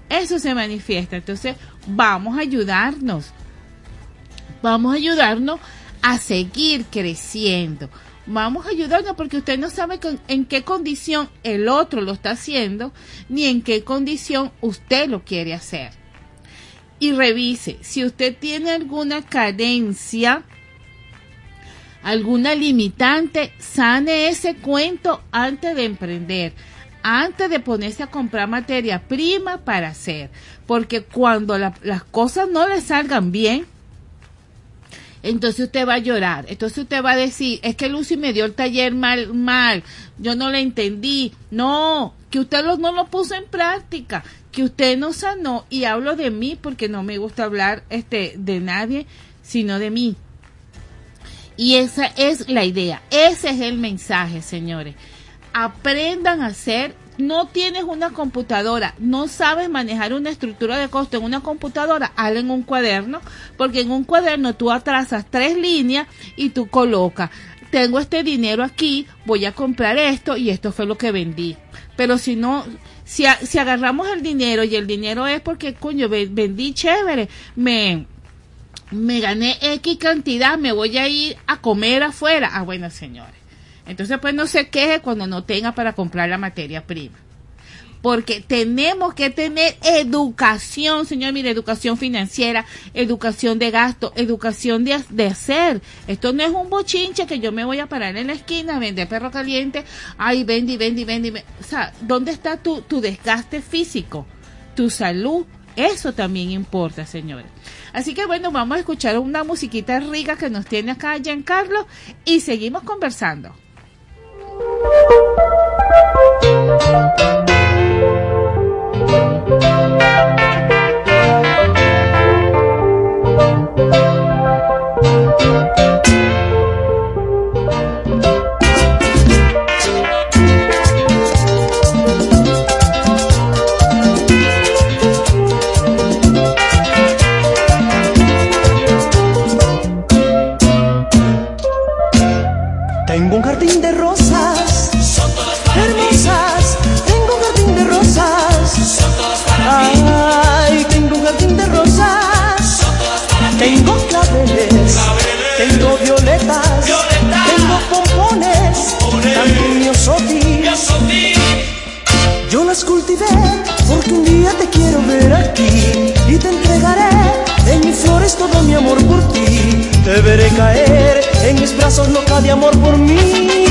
Eso se manifiesta. Entonces, vamos a ayudarnos. Vamos a ayudarnos a seguir creciendo. Vamos a ayudarnos porque usted no sabe en qué condición el otro lo está haciendo, ni en qué condición usted lo quiere hacer. Y revise, si usted tiene alguna carencia, alguna limitante, sane ese cuento antes de emprender, antes de ponerse a comprar materia prima para hacer. Porque cuando la- las cosas no le salgan bien, entonces usted va a llorar. Entonces usted va a decir, es que Lucy me dio el taller mal, mal, yo no le entendí. No, que usted no lo puso en práctica, que usted no sanó. Y hablo de mí porque no me gusta hablar este, de nadie, sino de mí. Y esa es la idea, ese es el mensaje, señores. Aprendan a hacer, no tienes una computadora, no sabes manejar una estructura de costo en una computadora, hazlo en un cuaderno, porque en un cuaderno tú atrasas tres líneas y tú colocas, tengo este dinero aquí, voy a comprar esto y esto fue lo que vendí. Pero si no, si, a- si agarramos el dinero y el dinero es porque, coño, ve- vendí chévere, me, me gané X cantidad, me voy a ir a comer afuera. Ah, bueno, señores. Entonces, pues no se queje cuando no tenga para comprar la materia prima. Porque tenemos que tener educación, señor, mire, educación financiera, educación de gasto, educación de, hacer. Esto no es un bochinche que yo me voy a parar en la esquina a vender perro caliente. Ay, vende. y vende. O sea, ¿dónde está tu, tu desgaste físico? Tu salud. Eso también importa, señores. Así que bueno, vamos a escuchar una musiquita rica que nos tiene acá Giancarlo y seguimos conversando. Tengo un porque un día te quiero ver aquí y te entregaré en mis flores todo mi amor por ti. Te veré caer en mis brazos loca de amor por mí.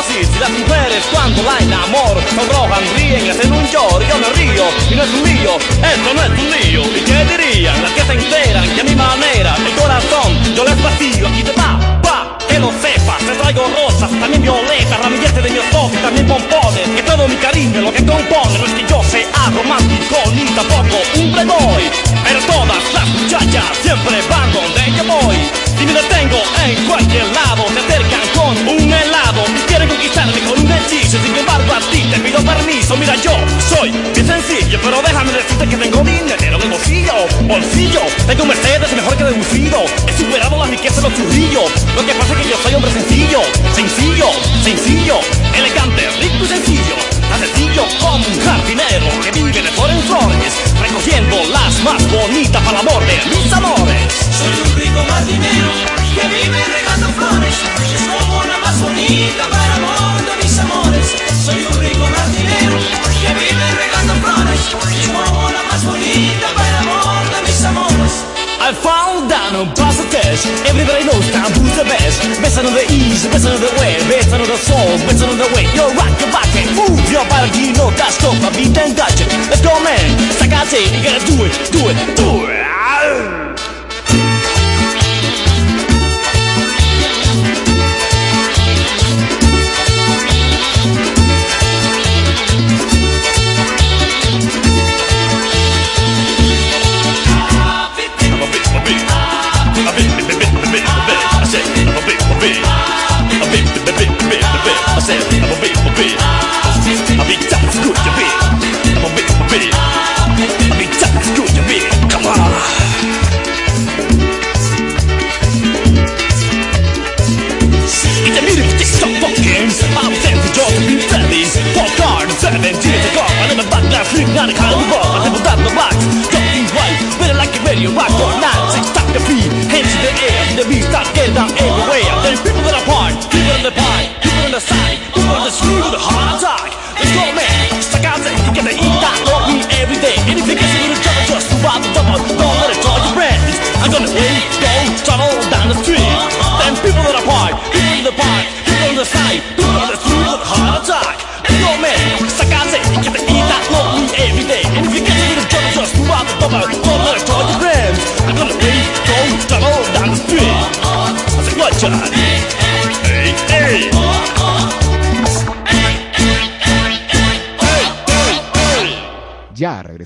Si las mujeres cuando la enamoro sonrojan, ríen hacen un lloro, yo me río y no es un lío, esto no es un lío. ¿Y qué dirían las que se enteran que a mi manera el corazón yo les vacío? Aquí te va, va, que lo sepas, te traigo rosas, también violetas, ramilletes de mi y también pompones, todo mi cariño lo que compone no es que yo sea romántico ni tampoco un playboy, pero todas las muchachas siempre van donde yo voy. Si me detengo en cualquier lado, se acercan con un helado y quieren conquistarme con un hechizo. Sin embargo, a ti te pido permiso. Mira, yo soy bien sencillo, pero déjame decirte que tengo dinero en el bolsillo. Bolsillo, tengo un Mercedes mejor que deducido. He superado la riqueza de los churrillos. Lo que pasa es que yo soy hombre sencillo, sencillo, sencillo, elegante, rico y sencillo. Tan sencillo como un jardinero que vive de flor en flores, recogiendo las más bonitas para el amor de mis amores. Soy un rico jardinero que vive regando flores. Es como la más bonita para amor de mis amores. Soy un rico jardinero que vive regando flores. Es como la más bonita para amor de mis amores. I found down Pasatesh Everybody knows Tambu's the best. Best on the east, best on the way Best on the soul, best on the way. Yo rock your body, move your body No that's stop, I beat and touch it. Let's go man, Sakate, you gotta do it, do it, do it bit, a bit, a bit, a bit, a bit, a bit. I said I'm a bit, a bit. I be tough, it's good to be. I'm a bit, a bit. I be tough, it's good to be. Come on. It's a music stick so fucking. I'm sent to Jordan B. Friendlies. Four cards, seven tears to go. I never back left, ring, not a kind of war. I never done the box. Talking white, better like a radio rock or nine. Six, stop the beat, hands in the air. The beat, stop getting out, air.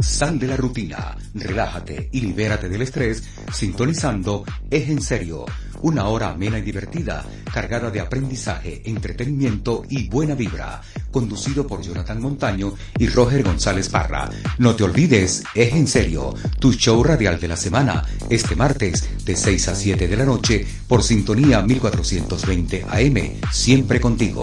Sal de la rutina, relájate y libérate del estrés sintonizando Es en serio, una hora amena y divertida, cargada de aprendizaje, entretenimiento y buena vibra, conducido por Jonathan Montaño y Roger González Parra. No te olvides, Es en serio, tu show radial de la semana, este martes de 6 a 7 de la noche por sintonía 1420 AM, siempre contigo.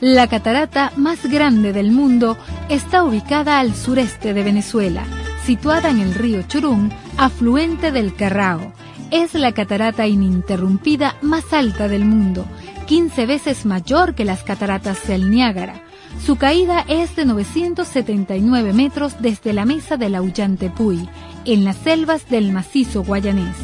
la catarata más grande del mundo, está ubicada al sureste de Venezuela, situada en el río Churún, afluente del Carrao. Es la catarata ininterrumpida más alta del mundo, 15 veces mayor que las cataratas del Niágara. Su caída es de 979 metros desde la mesa del Auyantepuy, en las selvas del macizo guayanés.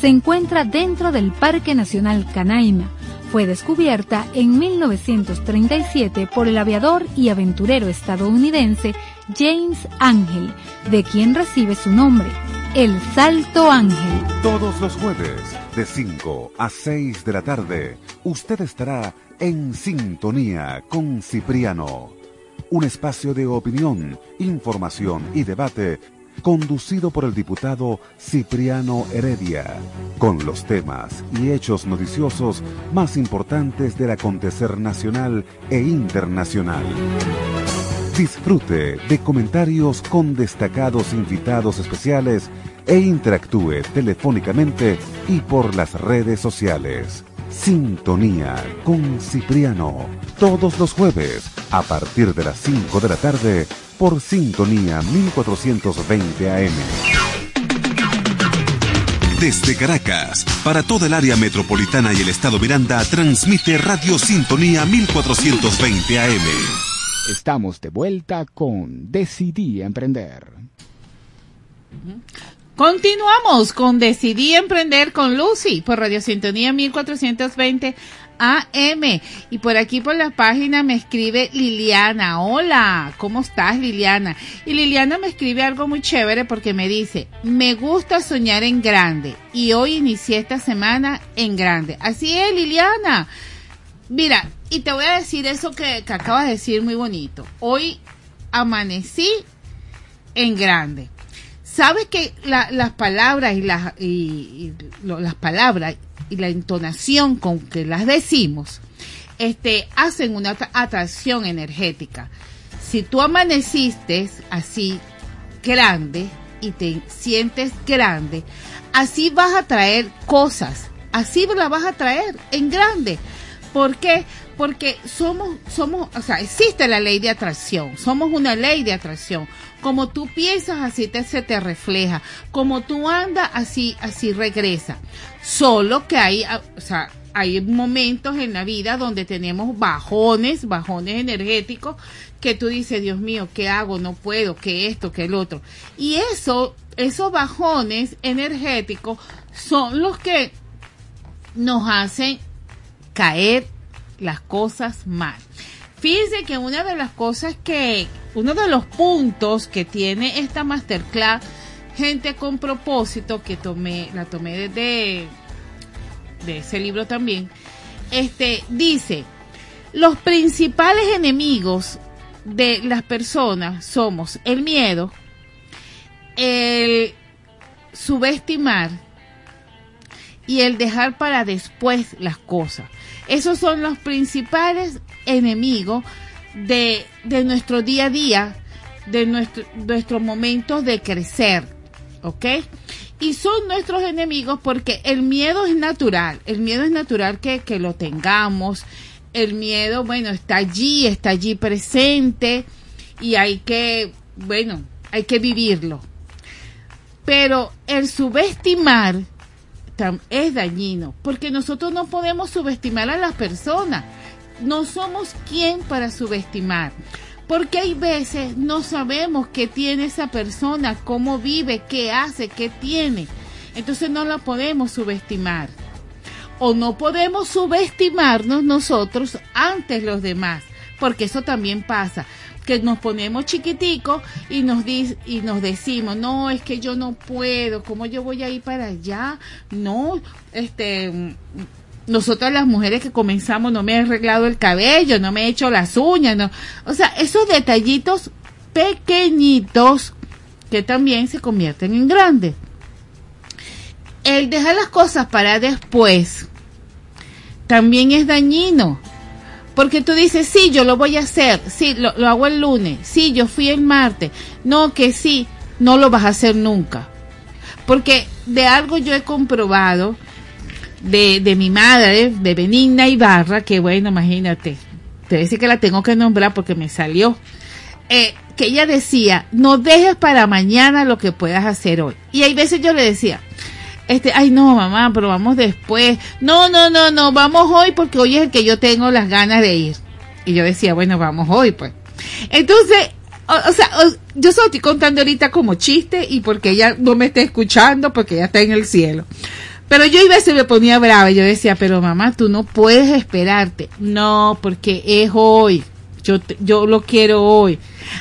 Se encuentra dentro del Parque Nacional Canaima, fue descubierta en 1937 por el aviador y aventurero estadounidense James Ángel, de quien recibe su nombre, el Salto Ángel. Todos los jueves, de 5 a 6 de la tarde, usted estará en sintonía con Cipriano. Un espacio de opinión, información y debate conducido por el diputado Cipriano Heredia, con los temas y hechos noticiosos más importantes del acontecer nacional e internacional. Disfrute de comentarios con destacados invitados especiales e interactúe telefónicamente y por las redes sociales. Sintonía con Cipriano, todos los jueves a partir de las 5 de la tarde por Sintonía 1420 AM. Desde Caracas, para toda el área metropolitana y el estado Miranda, transmite Radio Sintonía 1420 AM. Estamos de vuelta con Decidí Emprender. Continuamos con Decidí Emprender con Lucy por Radio Sintonía 1420 AM. Y por aquí por la página me escribe Liliana. Hola, ¿cómo estás Liliana? Y Liliana me escribe algo muy chévere porque me dice, me gusta soñar en grande y hoy inicié esta semana en grande. Así es Liliana. Mira, y te voy a decir eso que, que acabas de decir muy bonito. Hoy amanecí en grande. Sabes que la, las palabras y las, y, las palabras y la entonación con que las decimos, este, hacen una atracción energética. Si tú amaneciste así grande y te sientes grande, así vas a traer cosas, así las vas a traer en grande. ¿Por qué? Porque somos, somos, o sea, existe la ley de atracción, somos una ley de atracción. Como tú piensas, así te, se te refleja. Como tú andas, así, así regresa. Solo que hay, ah, o sea, hay momentos en la vida donde tenemos bajones, bajones energéticos, que tú dices, Dios mío, ¿qué hago? No puedo, que esto, que el otro. Y eso, esos bajones energéticos son los que nos hacen caer las cosas mal. Fíjense que una de las cosas que, uno de los puntos que tiene esta masterclass, gente con propósito, que tomé, la tomé desde de ese libro también, este dice, los principales enemigos de las personas somos el miedo, el subestimar y el dejar para después las cosas. Esos son los principales enemigos de, de nuestro día a día, de nuestro, nuestros momentos de crecer. ¿Ok? Y son nuestros enemigos porque el miedo es natural. El miedo es natural que, que lo tengamos. El miedo, bueno, está allí, está allí presente. Y hay que, bueno, hay que vivirlo. Pero el subestimar es dañino, porque nosotros no podemos subestimar a las personas. No somos quien para subestimar. Porque hay veces no sabemos qué tiene esa persona, cómo vive, qué hace, qué tiene. Entonces no la podemos subestimar. O no podemos subestimarnos nosotros antes los demás. Porque eso también pasa. Que nos ponemos chiquiticos y nos, y nos decimos, no, es que yo no puedo, ¿cómo yo voy a ir para allá? No, este, nosotras las mujeres que comenzamos no me he arreglado el cabello, no me he hecho las uñas, no. O sea, esos detallitos pequeñitos que también se convierten en grandes. El dejar las cosas para después también es dañino. Porque tú dices, sí, yo lo voy a hacer, sí, lo, lo hago el lunes, sí, yo fui el martes, no, que sí, no lo vas a hacer nunca. Porque de algo yo he comprobado, de, de mi madre, de Benigna Ibarra, que bueno, imagínate, te decir que la tengo que nombrar porque me salió, eh, que ella decía, no dejes para mañana lo que puedas hacer hoy. Y hay veces yo le decía, este, ay no, mamá, pero vamos después. No, no, no, no, vamos hoy porque hoy es el que yo tengo las ganas de ir. Y yo decía, bueno, vamos hoy, pues. Entonces, o, sea, yo solo estoy contando ahorita como chiste y porque ella no me está escuchando, porque ella está en el cielo. Pero yo a veces me ponía brava y yo decía, pero mamá, tú no puedes esperarte. No, porque es hoy. Yo, yo lo quiero hoy.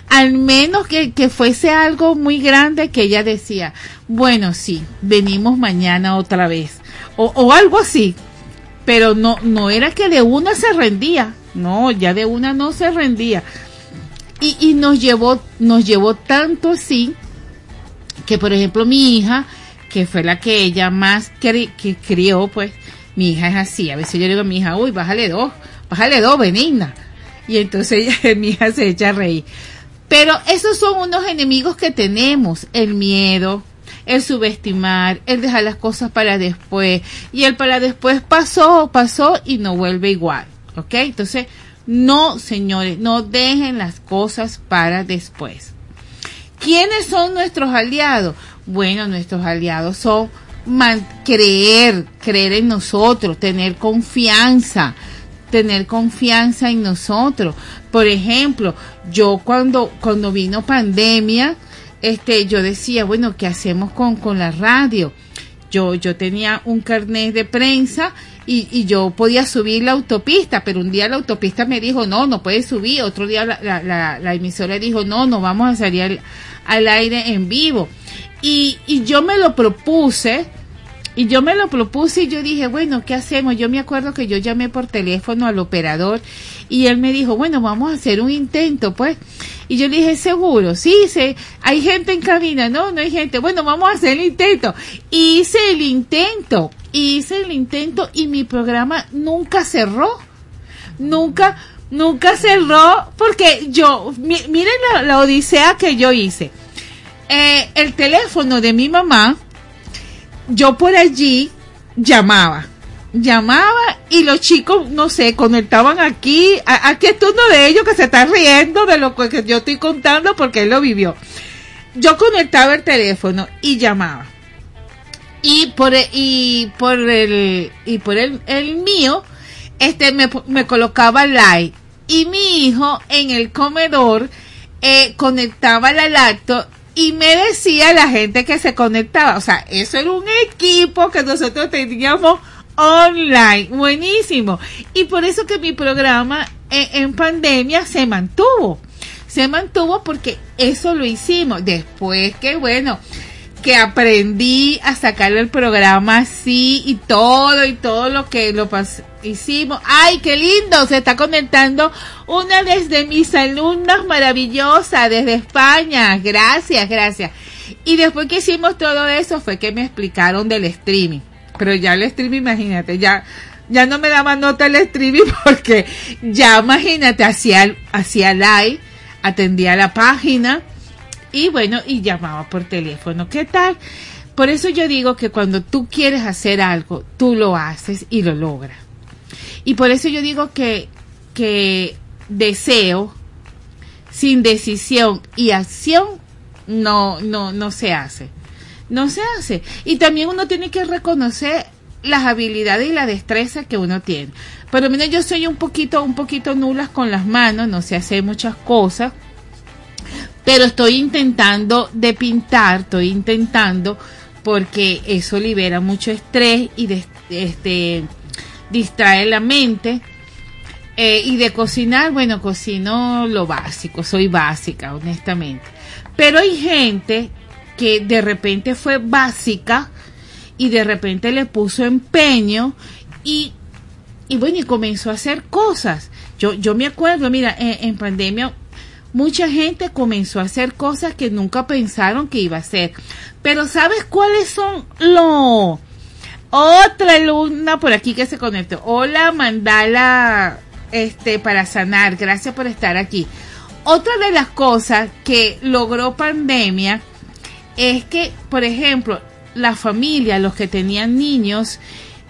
Al menos que, que fuese algo muy grande que ella decía, bueno, sí, venimos mañana otra vez. O, o algo así. Pero no, no era que de una se rendía. No, ya de una no se rendía. Y, y nos llevó, nos llevó tanto así que por ejemplo mi hija, que fue la que ella más que crió, pues, mi hija es así. A veces yo le digo a mi hija, uy, bájale dos, bájale dos, benigna. Y entonces ella, mi hija se echa a reír. Pero esos son unos enemigos que tenemos, el miedo, el subestimar, el dejar las cosas para después. Y el para después pasó, pasó y no vuelve igual. ¿Ok? Entonces, no, señores, no dejen las cosas para después. ¿Quiénes son nuestros aliados? Bueno, nuestros aliados son creer, creer en nosotros, tener confianza, tener confianza en nosotros. Por ejemplo, yo cuando, cuando vino pandemia, este, yo decía, bueno, ¿qué hacemos con, con la radio? Yo, yo tenía un carnet de prensa y, y yo podía subir la autopista, pero un día la autopista me dijo, no, no puedes subir. Otro día la, la, la, emisora dijo, no, no vamos a salir al, al aire en vivo. Y, y yo me lo propuse, y yo me lo propuse y yo dije, bueno, ¿qué hacemos? Yo me acuerdo que yo llamé por teléfono al operador y él me dijo, bueno, vamos a hacer un intento, pues. Y yo le dije, seguro, sí, se, hay gente en cabina, no, no hay gente. Bueno, vamos a hacer el intento. Hice el intento, hice el intento y mi programa nunca cerró. Nunca, nunca cerró porque yo, mi- miren la, la odisea que yo hice. Eh, el teléfono de mi mamá, yo por allí llamaba llamaba y los chicos, no sé, conectaban aquí. Aquí está uno de ellos que se está riendo de lo que yo estoy contando porque él lo vivió. Yo conectaba el teléfono y llamaba. Y por el, y por el, y por el, el mío, este, me, me colocaba like. Y mi hijo en el comedor, eh, conectaba la laptop y me decía la gente que se conectaba. O sea, eso era un equipo que nosotros teníamos online. Buenísimo. Y por eso que mi programa en, en pandemia se mantuvo. Se mantuvo porque eso lo hicimos. Después que, bueno, que aprendí a sacarle el programa así y todo y todo lo que lo hicimos. ¡Ay, qué lindo! Se está conectando una desde mis alumnas maravillosa desde España. Gracias, gracias. Y después que hicimos todo eso fue que me explicaron del streaming. Pero ya el streaming, imagínate, ya ya no me daba nota el streaming porque ya imagínate, hacía, hacía live, atendía la página y bueno, y llamaba por teléfono. ¿Qué tal? Por eso yo digo que cuando tú quieres hacer algo, tú lo haces y lo logras. Y por eso yo digo que, que deseo sin decisión y acción no, no, no se hace. No se hace. Y también uno tiene que reconocer las habilidades y la destreza que uno tiene. Por lo yo soy un poquito, un poquito nulas con las manos, no sé hacer muchas cosas pero estoy intentando de pintar, estoy intentando porque eso libera mucho estrés y este distrae la mente. Eh, y de cocinar, bueno, cocino lo básico, soy básica, honestamente. Pero hay gente que de repente fue básica y de repente le puso empeño y, y bueno, y comenzó a hacer cosas. Yo, yo me acuerdo, mira, en, en pandemia mucha gente comenzó a hacer cosas que nunca pensaron que iba a hacer. Pero ¿sabes cuáles son los... Otra alumna por aquí que se conectó. Hola, Mandala, este, para sanar. Gracias por estar aquí. Otra de las cosas que logró pandemia es que, por ejemplo, la familia, los que tenían niños,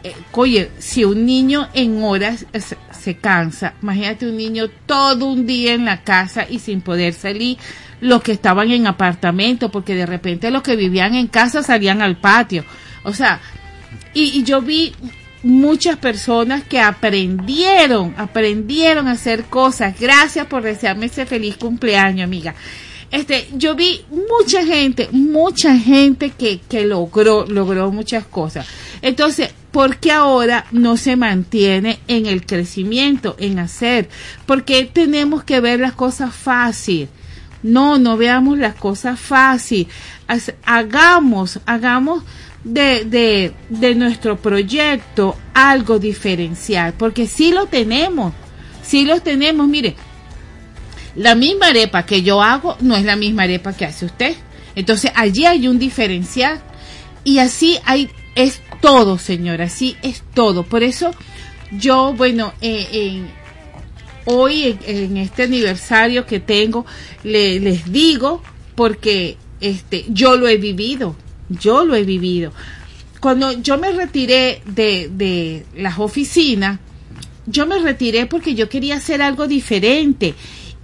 eh, oye, si un niño en horas se, se cansa, imagínate un niño todo un día en la casa y sin poder salir, los que estaban en apartamento, porque de repente los que vivían en casa salían al patio. O sea, y, y yo vi muchas personas que aprendieron, aprendieron a hacer cosas. Gracias por desearme ese feliz cumpleaños, amiga. Este, yo vi mucha gente, mucha gente que, que logró, logró muchas cosas. Entonces, ¿por qué ahora no se mantiene en el crecimiento, en hacer? Porque tenemos que ver las cosas fácil. No, no veamos las cosas fácil. Hagamos, hagamos de, de, de nuestro proyecto algo diferencial, porque sí lo tenemos, sí lo tenemos. Mire, la misma arepa que yo hago no es la misma arepa que hace usted. Entonces allí hay un diferencial y así hay es todo, señora, así es todo. Por eso yo, bueno, eh, en- hoy en, este aniversario que tengo le- les digo porque este yo lo he vivido, yo lo he vivido. Cuando yo me retiré de, de las oficinas, yo me retiré porque yo quería hacer algo diferente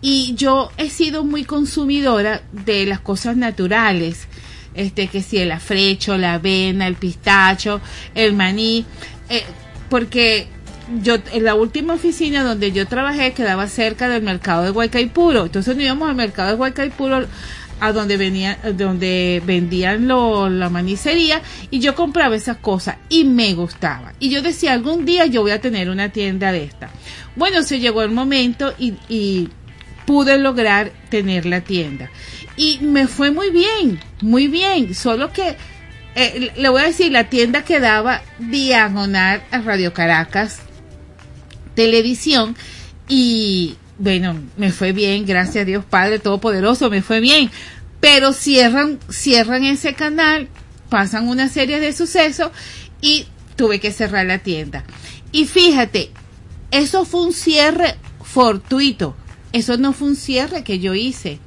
y yo he sido muy consumidora de las cosas naturales este que si el afrecho la avena el pistacho el maní eh, porque yo en la última oficina donde yo trabajé quedaba cerca del mercado de Guaycaipuro entonces nos íbamos al mercado de Guaycaipuro a donde venía donde vendían lo, la manicería y yo compraba esas cosas y me gustaba. Y yo decía algún día yo voy a tener una tienda de esta bueno se llegó el momento y, y pude lograr tener la tienda y me fue muy bien muy bien solo que eh, le voy a decir la tienda quedaba diagonal a Radio Caracas televisión y bueno, me fue bien, gracias a Dios Padre Todopoderoso, me fue bien, pero cierran, cierran ese canal, pasan una serie de sucesos y tuve que cerrar la tienda. Y fíjate, eso fue un cierre fortuito, eso no fue un cierre que yo hice.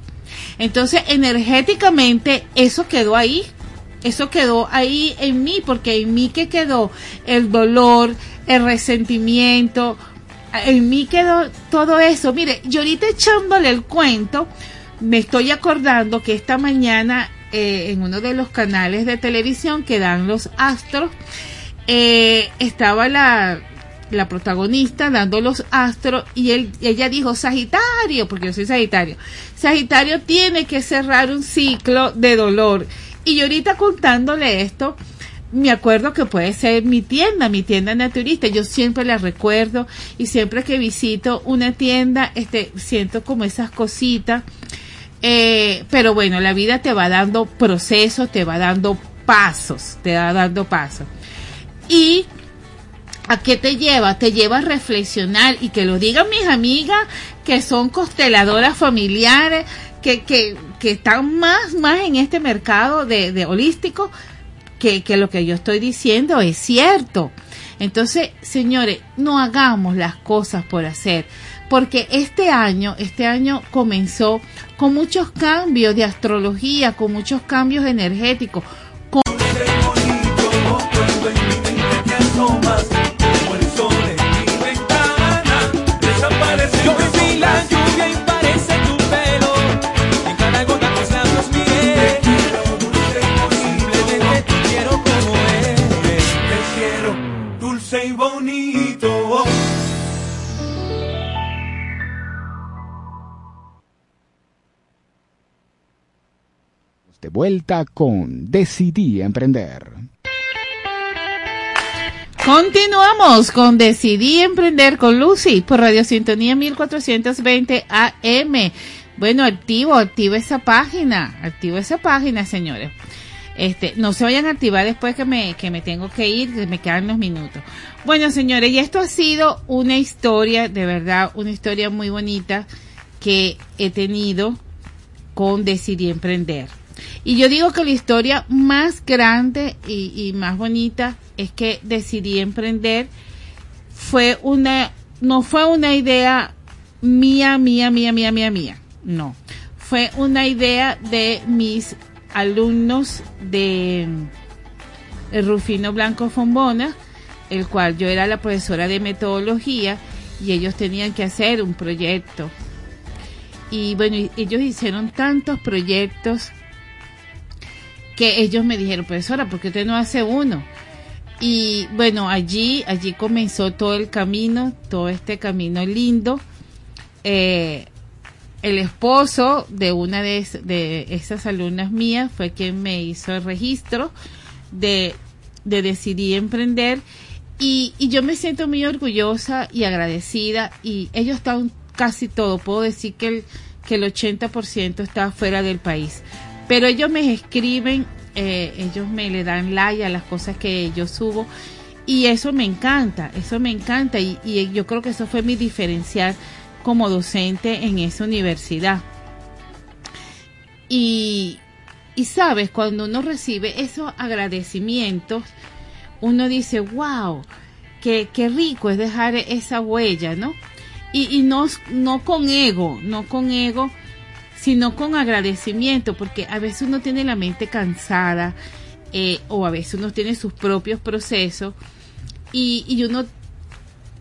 Entonces, energéticamente, eso quedó ahí. eso quedó ahí en mí, porque en mí que quedó el dolor, el resentimiento, en mí quedó todo eso. Mire, yo ahorita echándole el cuento, me estoy acordando que esta mañana eh, en uno de los canales de televisión que dan los astros, eh, estaba la, la protagonista dando los astros y él, ella dijo Sagitario, porque yo soy Sagitario. Sagitario tiene que cerrar un ciclo de dolor. Y yo ahorita contándole esto, me acuerdo que puede ser mi tienda, mi tienda naturista. Yo siempre la recuerdo y siempre que visito una tienda, este, siento como esas cositas. Eh, pero bueno, la vida te va dando procesos, te va dando pasos, te va dando pasos. Y ¿A qué te lleva? Te lleva a reflexionar y que lo digan mis amigas que son consteladoras familiares, que, que, que están más, más en este mercado de, de holístico, que, que lo que yo estoy diciendo es cierto. Entonces, señores, no hagamos las cosas por hacer, porque este año, este año comenzó con muchos cambios de astrología, con muchos cambios energéticos, De vuelta con Decidí Emprender. Continuamos con Decidí Emprender con Lucy por Radio Sintonía 1420 AM. Bueno, activo, activa esa página, activa esa página, señores. Este, no se vayan a activar después que me, que me tengo que ir, que me quedan unos minutos. Bueno, señores, y esto ha sido una historia, de verdad, una historia muy bonita que he tenido con Decidí Emprender. Y yo digo que la historia más grande y, más bonita es que decidí emprender fue una, no fue una idea mía, mía, mía, mía, mía, mía. No. Fue una idea de mis alumnos de el Rufino Blanco Fombona, el cual yo era la profesora de metodología y ellos tenían que hacer un proyecto. Y bueno, ellos hicieron tantos proyectos que ellos me dijeron, profesora, ¿por qué usted no hace uno? Y bueno, allí, allí comenzó todo el camino, todo este camino lindo. Eh, el esposo de una de, es- de esas alumnas mías fue quien me hizo el registro de, de decidir emprender y, y yo me siento muy orgullosa y agradecida y ellos están casi todo, puedo decir que el, que el 80% está fuera del país, pero ellos me escriben, eh, ellos me le dan like a las cosas que yo subo y eso me encanta, eso me encanta y, yo creo que eso fue mi diferencial como docente en esa universidad. Y, y sabes, cuando uno recibe esos agradecimientos, uno dice, wow, qué, qué rico es dejar esa huella, ¿no? Y, y no, no con ego, no con ego, sino con agradecimiento, porque a veces uno tiene la mente cansada eh, o a veces uno tiene sus propios procesos y, y uno,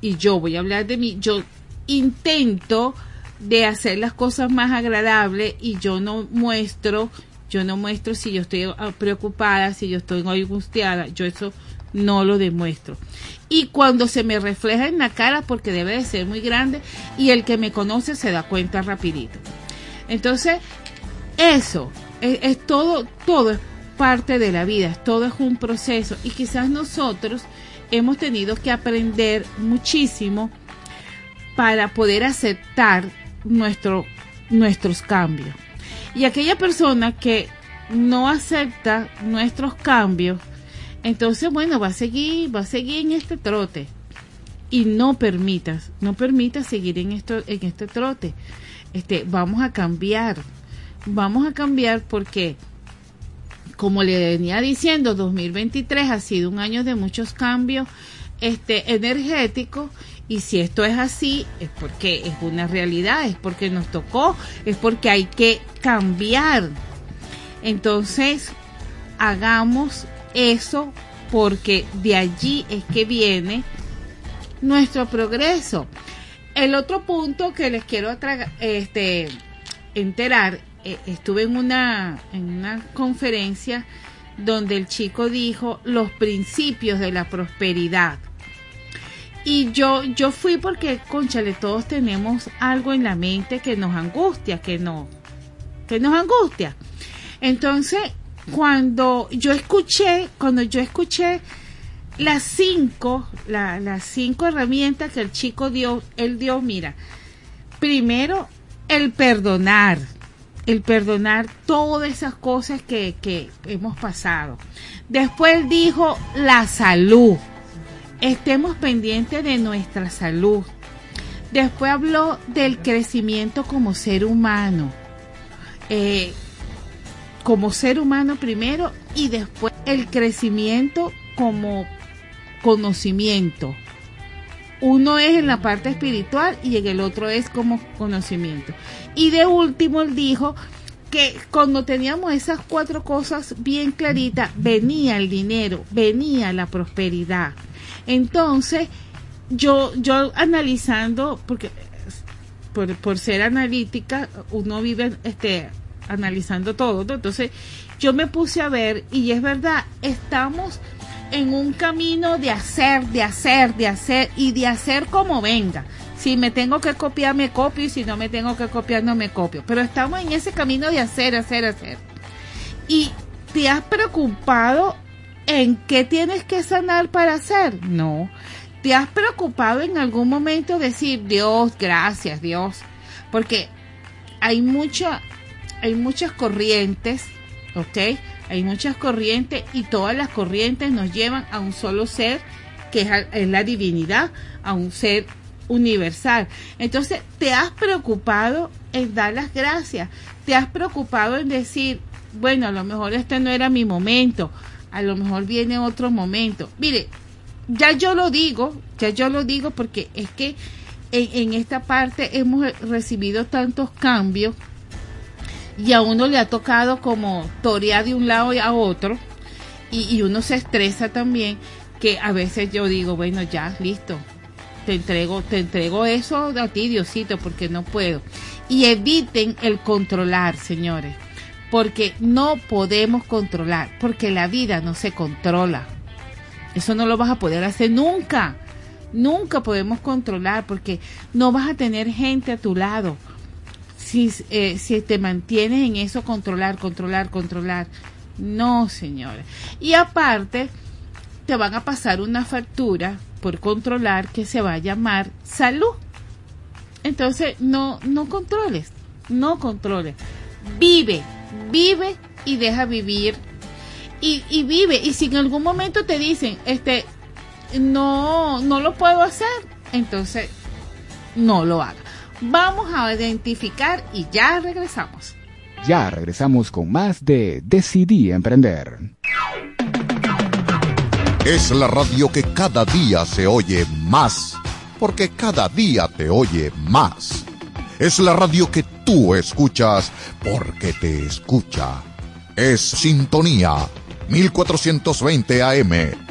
y yo voy a hablar de mí, yo intento de hacer las cosas más agradables y yo no muestro, yo no muestro si yo estoy ah, preocupada, si yo estoy angustiada, yo eso no lo demuestro. Y cuando se me refleja en la cara, porque debe de ser muy grande, y el que me conoce se da cuenta rapidito. Entonces, eso es, todo, todo es parte de la vida, todo es un proceso y quizás nosotros hemos tenido que aprender muchísimo para poder aceptar nuestro, nuestros cambios. Y aquella persona que no acepta nuestros cambios, entonces bueno, va a seguir, va a seguir en este trote. Y no permitas, no permitas seguir en esto, en este trote. Este, vamos a cambiar. Vamos a cambiar porque como le venía diciendo, 2023 ha sido un año de muchos cambios este energéticos y si esto es así es porque es una realidad, es porque nos tocó, es porque hay que cambiar. Entonces, hagamos eso porque de allí es que viene nuestro progreso. El otro punto que les quiero este, enterar, eh, estuve en una, en una conferencia donde el chico dijo los principios de la prosperidad. Y yo, yo fui porque, conchale, todos tenemos algo en la mente que nos angustia, que no, que nos angustia. Entonces, cuando yo escuché, cuando yo escuché las cinco, la- las cinco herramientas que el chico dio, él dio, mira, primero el perdonar, el perdonar todas esas cosas que, que hemos pasado. Después dijo la salud, estemos pendientes de nuestra salud. Después habló del crecimiento como ser humano. Eh, como ser humano primero y después el crecimiento como conocimiento. Uno es en la parte espiritual y en el otro es como conocimiento. Y de último él dijo que cuando teníamos esas cuatro cosas bien claritas, venía el dinero, venía la prosperidad. Entonces, yo, yo analizando, porque por, por ser analítica, uno vive este, analizando todo, ¿no? Entonces, yo me puse a ver y es verdad, estamos en un camino de hacer, de hacer, de hacer y de hacer como venga. Si me tengo que copiar, me copio y si no me tengo que copiar, no me copio. Pero estamos en ese camino de hacer, hacer, hacer. Y te has preocupado en qué tienes que sanar para hacer. No. ¿Te has preocupado en algún momento decir, Dios, gracias, Dios? Porque hay mucha, hay muchas corrientes, ¿ok? Hay muchas corrientes y todas las corrientes nos llevan a un solo ser, que es, la divinidad, a un ser universal. Entonces, ¿te has preocupado en dar las gracias? ¿Te has preocupado en decir, bueno, a lo mejor este no era mi momento, a lo mejor viene otro momento? Mire, ya yo lo digo, ya yo lo digo porque es que en, en esta parte hemos recibido tantos cambios y a uno le ha tocado como torear de un lado a otro y, y uno se estresa también que a veces yo digo, bueno, ya, listo, te entrego, te entrego eso a ti, Diosito, porque no puedo. Y eviten el controlar, señores, porque no podemos controlar, porque la vida no se controla. Eso no lo vas a poder hacer nunca. Nunca podemos controlar porque no vas a tener gente a tu lado. Si, eh, si te mantienes en eso, controlar, controlar, controlar. No, señores. Y aparte, te van a pasar una factura por controlar que se va a llamar salud. Entonces, no, no controles, no controles. Vive, vive y deja vivir. Y, y vive. Y si en algún momento te dicen, este, no, no lo puedo hacer, entonces no lo haga. Vamos a identificar y ya regresamos. Ya regresamos con más de Decidí Emprender. Es la radio que cada día se oye más, porque cada día te oye más. Es la radio que tú escuchas porque te escucha. Es Sintonía 1420 AM.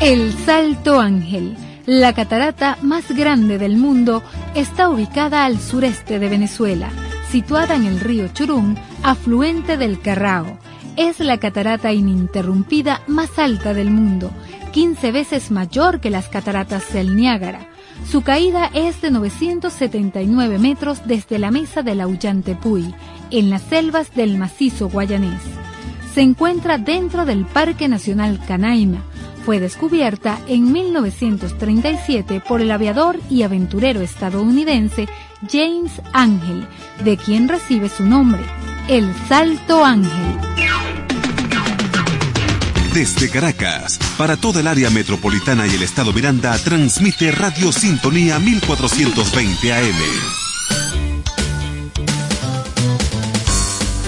El Salto Ángel, la catarata más grande del mundo, está ubicada al sureste de Venezuela, situada en el río Churún, afluente del Carrao. Es la catarata ininterrumpida más alta del mundo, 15 veces mayor que las cataratas del Niágara. Su caída es de 979 metros desde la mesa del Auyantepuy, en las selvas del macizo guayanés. Se encuentra dentro del Parque Nacional Canaima. Fue descubierta en 1937 por el aviador y aventurero estadounidense James Ángel, de quien recibe su nombre, el Salto Ángel. Desde Caracas, para toda el área metropolitana y el estado Miranda, transmite Radio Sintonía 1420 AM.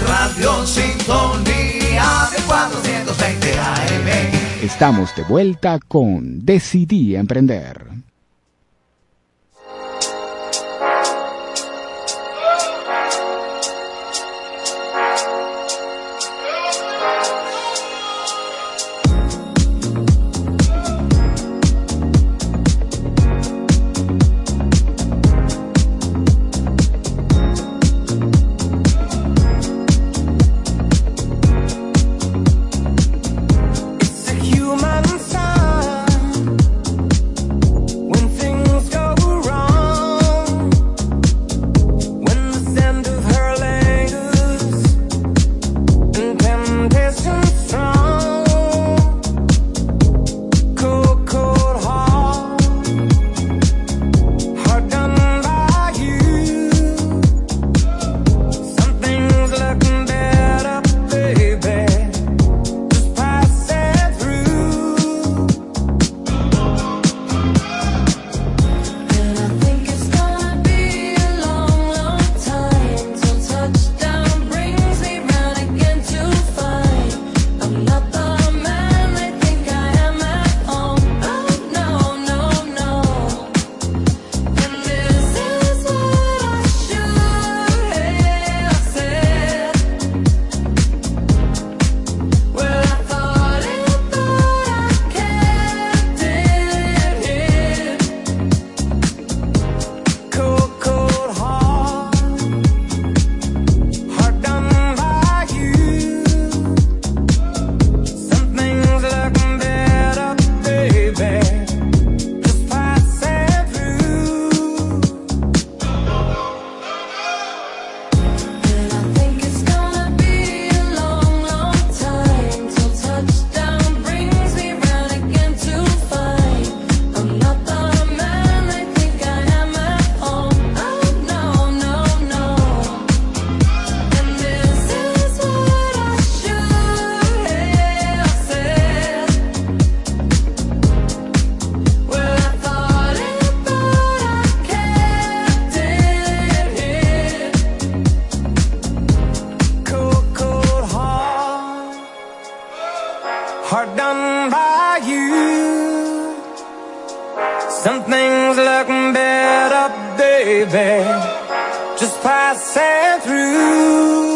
Radio Sintonía de 420 AM. Estamos de vuelta con Decidí Emprender. Something's looking better, baby. Just passing through.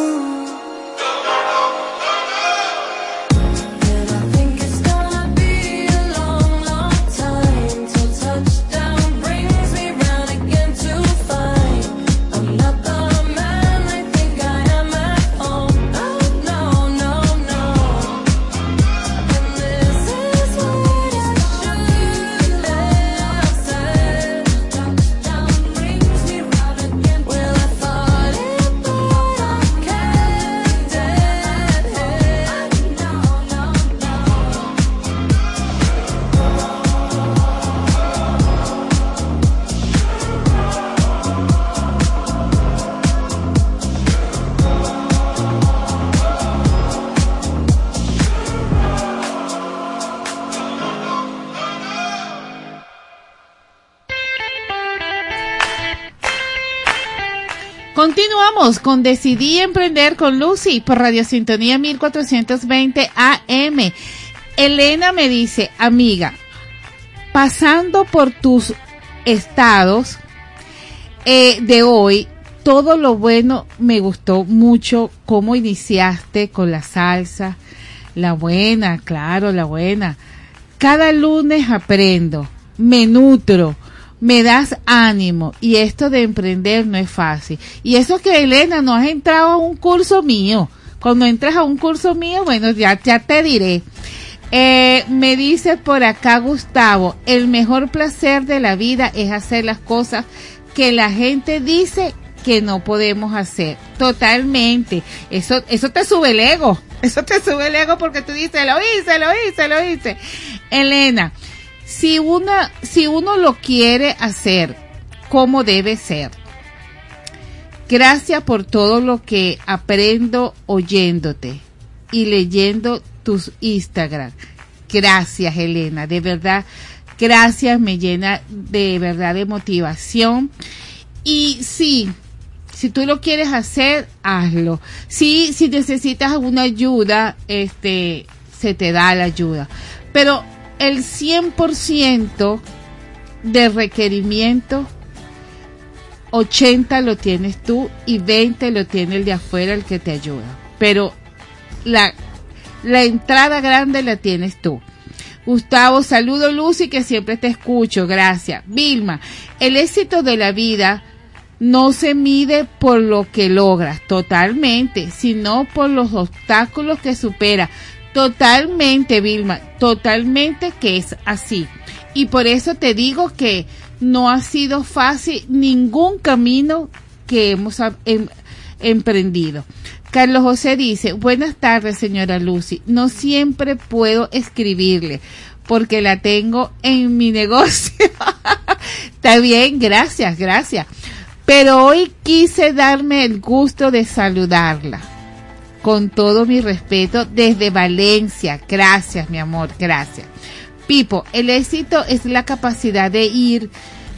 Con Decidí Emprender con Lucy por Radio Sintonía 1420 AM. Elena me dice, amiga, pasando por tus estados eh, de hoy, todo lo bueno me gustó mucho cómo iniciaste con la salsa, la buena, claro, la buena. Cada lunes aprendo, me nutro, me das ánimo y esto de emprender no es fácil. Y eso que Elena no has entrado a un curso mío. Cuando entras a un curso mío, bueno, ya, ya te diré. Eh, me dice por acá Gustavo, el mejor placer de la vida es hacer las cosas que la gente dice que no podemos hacer. Totalmente. Eso, eso te sube el ego. Eso te sube el ego porque tú dices, lo hice, lo hice, lo hice. Elena, si una, si uno lo quiere hacer como debe ser, gracias por todo lo que aprendo oyéndote y leyendo tus Instagram. Gracias, Elena, de verdad, gracias, me llena de verdad de motivación. Y sí, si tú lo quieres hacer, hazlo. Sí, si necesitas alguna ayuda, este, se te da la ayuda. Pero el 100% de requerimiento, 80 lo tienes tú y 20 lo tiene el de afuera, el que te ayuda. Pero la, la entrada grande la tienes tú. Gustavo, saludo Lucy, que siempre te escucho, gracias. Vilma, el éxito de la vida no se mide por lo que logras totalmente, sino por los obstáculos que supera. Totalmente, Vilma, totalmente que es así. Y por eso te digo que no ha sido fácil ningún camino que hemos em, emprendido. Carlos José dice, buenas tardes señora Lucy, no siempre puedo escribirle porque la tengo en mi negocio. Está bien, gracias, gracias. Pero hoy quise darme el gusto de saludarla. Con todo mi respeto desde Valencia. Gracias, mi amor, gracias. Pipo, el éxito es la capacidad de ir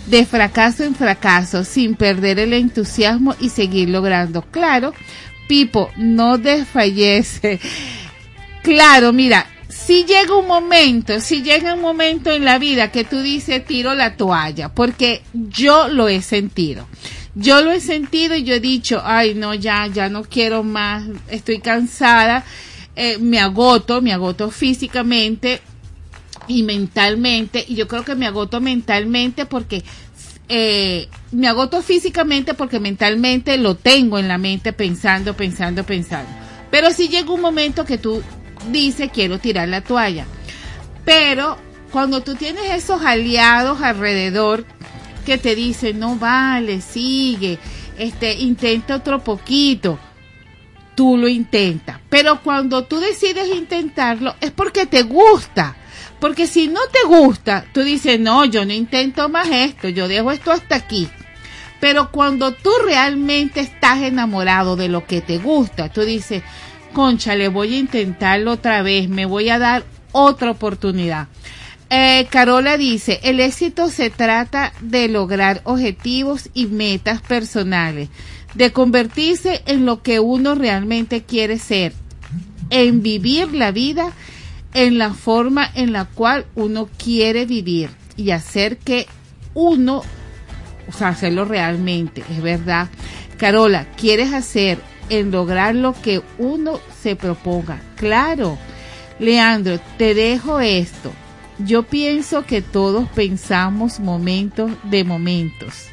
de fracaso en fracaso sin perder el entusiasmo y seguir logrando. Claro, Pipo, no desfallece. Claro, mira, si llega un momento, si llega un momento en la vida que tú dices tiro la toalla, porque yo lo he sentido. Yo lo he sentido y yo he dicho, ay no, ya, ya no quiero más, estoy cansada, eh, me agoto, me agoto físicamente y mentalmente, y yo creo que me agoto mentalmente porque eh, me agoto físicamente porque mentalmente lo tengo en la mente pensando, pensando, pensando. Pero si llega un momento que tú dices quiero tirar la toalla. Pero cuando tú tienes esos aliados alrededor que te dicen, no vale, sigue, este, intenta otro poquito, tú lo intentas. Pero cuando tú decides intentarlo es porque te gusta. Porque si no te gusta, tú dices, no, yo no intento más esto, yo dejo esto hasta aquí. Pero cuando tú realmente estás enamorado de lo que te gusta, tú dices, concha, le voy a intentarlo otra vez, me voy a dar otra oportunidad. Eh, Carola dice, el éxito se trata de lograr objetivos y metas personales, de convertirse en lo que uno realmente quiere ser, en vivir la vida en la forma en la cual uno quiere vivir y hacer que uno, o sea, hacerlo realmente, es verdad. Carola, ¿quieres hacer en lograr lo que uno se proponga? Claro. Leandro, te dejo esto. Yo pienso que todos pensamos momentos de momentos.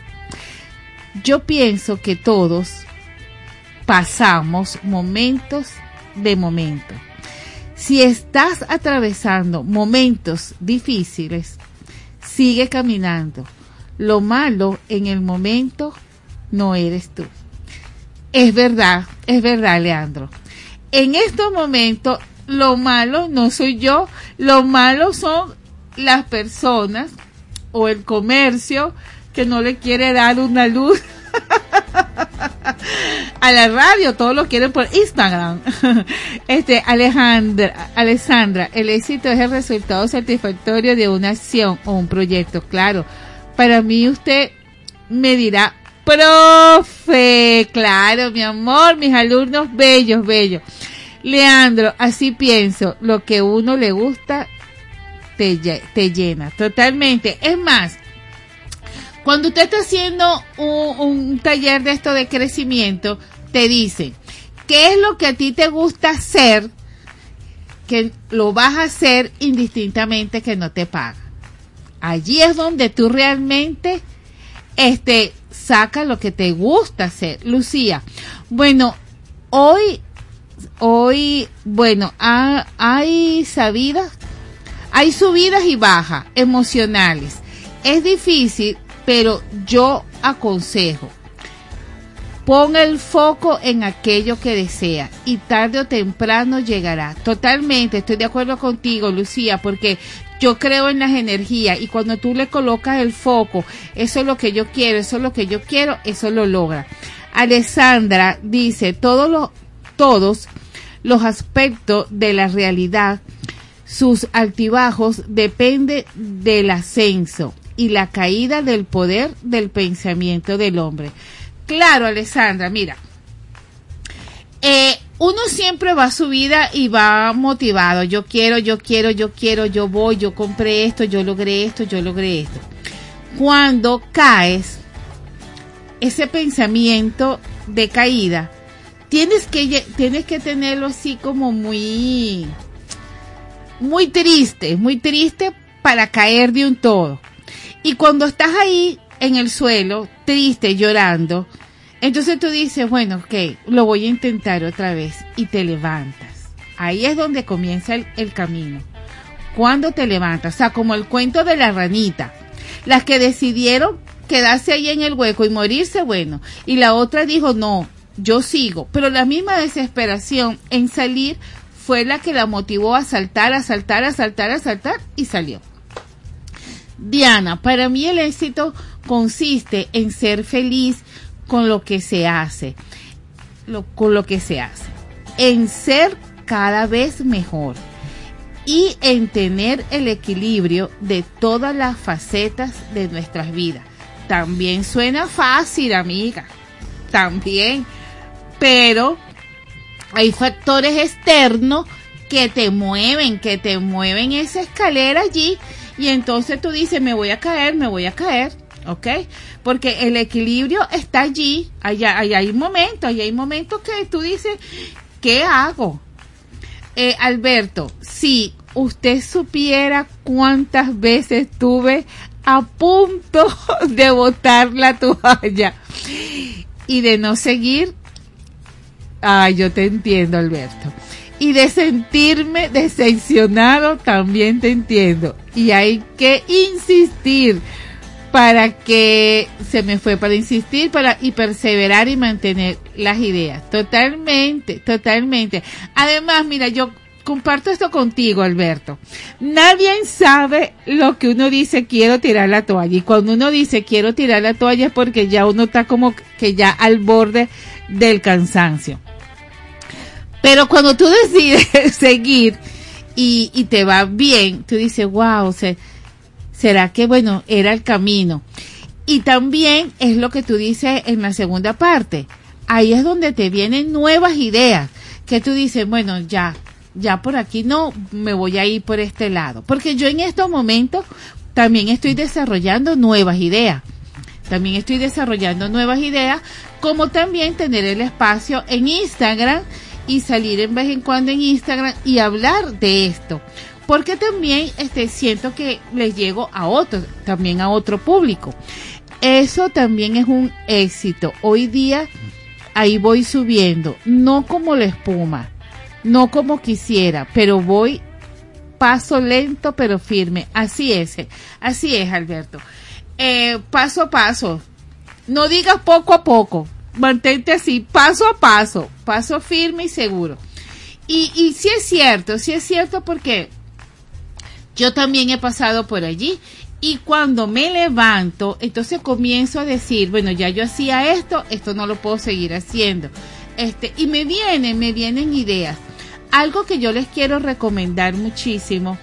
Yo pienso que todos pasamos momentos de momentos. Si estás atravesando momentos difíciles, sigue caminando. Lo malo en el momento no eres tú. Es verdad, es verdad, Leandro. En estos momentos lo malo no soy yo, lo malo son las personas o el comercio que no le quiere dar una luz a la radio, todos lo quieren por Instagram. Este, Alejandra, Alessandra, el éxito es el resultado satisfactorio de una acción o un proyecto, claro. Para mí usted me dirá, profe, claro, mi amor, mis alumnos bellos, bellos. Leandro, así pienso, lo que uno le gusta te, te llena totalmente. Es más, cuando usted está haciendo un, taller de esto de crecimiento, te dice, ¿qué es lo que a ti te gusta hacer? Que lo vas a hacer indistintamente que no te paga. Allí es donde tú realmente este saca lo que te gusta hacer. Lucía, bueno, hoy hoy, bueno, ha- hay sabidas, hay subidas y bajas emocionales. Es difícil, pero yo aconsejo. Pon el foco en aquello que desea y tarde o temprano llegará. Totalmente, estoy de acuerdo contigo, Lucía, porque yo creo en las energías y cuando tú le colocas el foco, eso es lo que yo quiero, eso es lo que yo quiero, eso lo logra. Alessandra dice, todos los, todos los aspectos de la realidad, sus altibajos, depende del ascenso y la caída del poder del pensamiento del hombre. Claro, Alessandra, mira, eh, uno siempre va a su vida y va motivado. Yo quiero, yo quiero, yo quiero, yo voy, yo compré esto, yo logré esto, yo logré esto. Cuando caes, ese pensamiento de caída, tienes que, tienes que tenerlo así como muy, muy triste, muy triste para caer de un todo. Y cuando estás ahí en el suelo, triste, llorando, entonces tú dices, bueno, ok, lo voy a intentar otra vez y te levantas. Ahí es donde comienza el, el camino. Cuando te levantas, o sea, como el cuento de la ranita. Las que decidieron quedarse ahí en el hueco y morirse, bueno. Y la otra dijo, no, yo sigo. Pero la misma desesperación en salir fue la que la motivó a saltar, a saltar, a saltar, a saltar y salió. Diana, para mí el éxito consiste en ser feliz con lo que se hace, con lo que se hace, en ser cada vez mejor y en tener el equilibrio de todas las facetas de nuestras vidas. También suena fácil, amiga, también, pero hay factores externos que te mueven, que te mueven esa escalera allí y entonces tú dices, me voy a caer, me voy a caer, ¿ok? Porque el equilibrio está allí, allá, allá hay momentos, allá hay momentos que tú dices, ¿qué hago? Eh, Alberto, si usted supiera cuántas veces estuve a punto de botar la toalla y de no seguir, ay, yo te entiendo, Alberto. Y de sentirme decepcionado, también te entiendo. Y hay que insistir para que se me fue para insistir para y perseverar y mantener las ideas. Totalmente, totalmente. Además, mira, yo comparto esto contigo, Alberto. Nadie sabe lo que uno dice quiero tirar la toalla. Y cuando uno dice quiero tirar la toalla es porque ya uno está como que ya al borde del cansancio. Pero cuando tú decides seguir y, y te va bien, tú dices, wow, se, será que bueno, era el camino. Y también es lo que tú dices en la segunda parte. Ahí es donde te vienen nuevas ideas, que tú dices, bueno, ya, ya por aquí no, me voy a ir por este lado. Porque yo en estos momentos también estoy desarrollando nuevas ideas. También estoy desarrollando nuevas ideas, como también tener el espacio en Instagram y salir en vez en cuando en Instagram y hablar de esto. Porque también este, siento que les llego a otros, también a otro público. Eso también es un éxito. Hoy día ahí voy subiendo, no como la espuma, no como quisiera, pero voy paso lento pero firme. Así es, así es, Alberto. Eh, paso a paso. No digas poco a poco. Mantente así, paso a paso, paso firme y seguro. Y, y sí es cierto, sí es cierto porque yo también he pasado por allí. Y cuando me levanto, entonces comienzo a decir, bueno, ya yo hacía esto, esto no lo puedo seguir haciendo. Este, y me vienen, me vienen ideas. Algo que yo les quiero recomendar muchísimo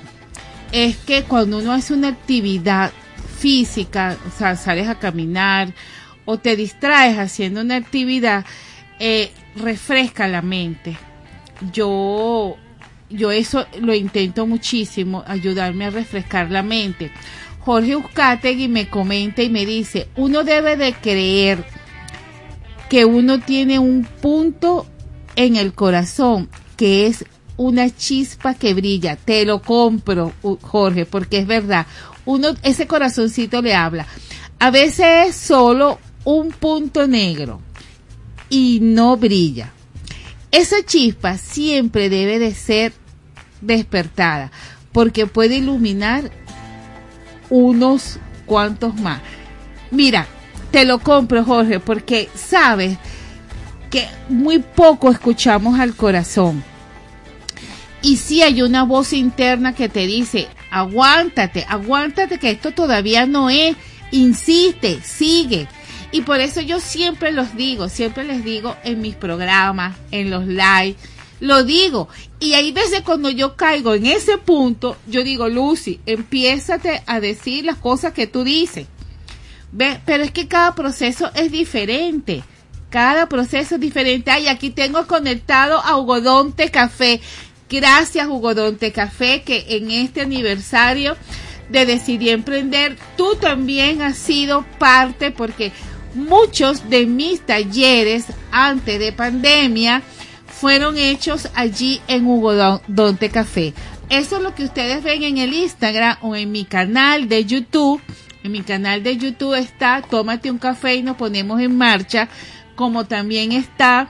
es que cuando uno hace una actividad física, o sea, sales a caminar o te distraes haciendo una actividad, eh, refresca la mente. Yo, yo eso lo intento muchísimo, ayudarme a refrescar la mente. Jorge Uzcategui me comenta y me dice, uno debe de creer que uno tiene un punto en el corazón que es una chispa que brilla. Te lo compro, Jorge, porque es verdad. uno, ese corazoncito le habla. A veces es solo un punto negro y no brilla. Esa chispa siempre debe de ser despertada porque puede iluminar unos cuantos más. Mira, te lo compro, Jorge, porque sabes que muy poco escuchamos al corazón. Y si hay una voz interna que te dice, aguántate, aguántate que esto todavía no es, insiste, sigue. Y por eso yo siempre los digo, siempre les digo en mis programas, en los live, lo digo. Y hay veces cuando yo caigo en ese punto, yo digo, Lucy, empiézate a decir las cosas que tú dices. ¿Ve? Pero es que cada proceso es diferente. Cada proceso es diferente. Ay, aquí tengo conectado a Hugodonte Café. Gracias, Hugodonte Café, que en este aniversario de Decidí Emprender, tú también has sido parte porque muchos de mis talleres antes de pandemia fueron hechos allí en Hugodonte Café. Eso es lo que ustedes ven en el Instagram o en mi canal de YouTube. En mi canal de YouTube está Tómate un café y nos ponemos en marcha, como también está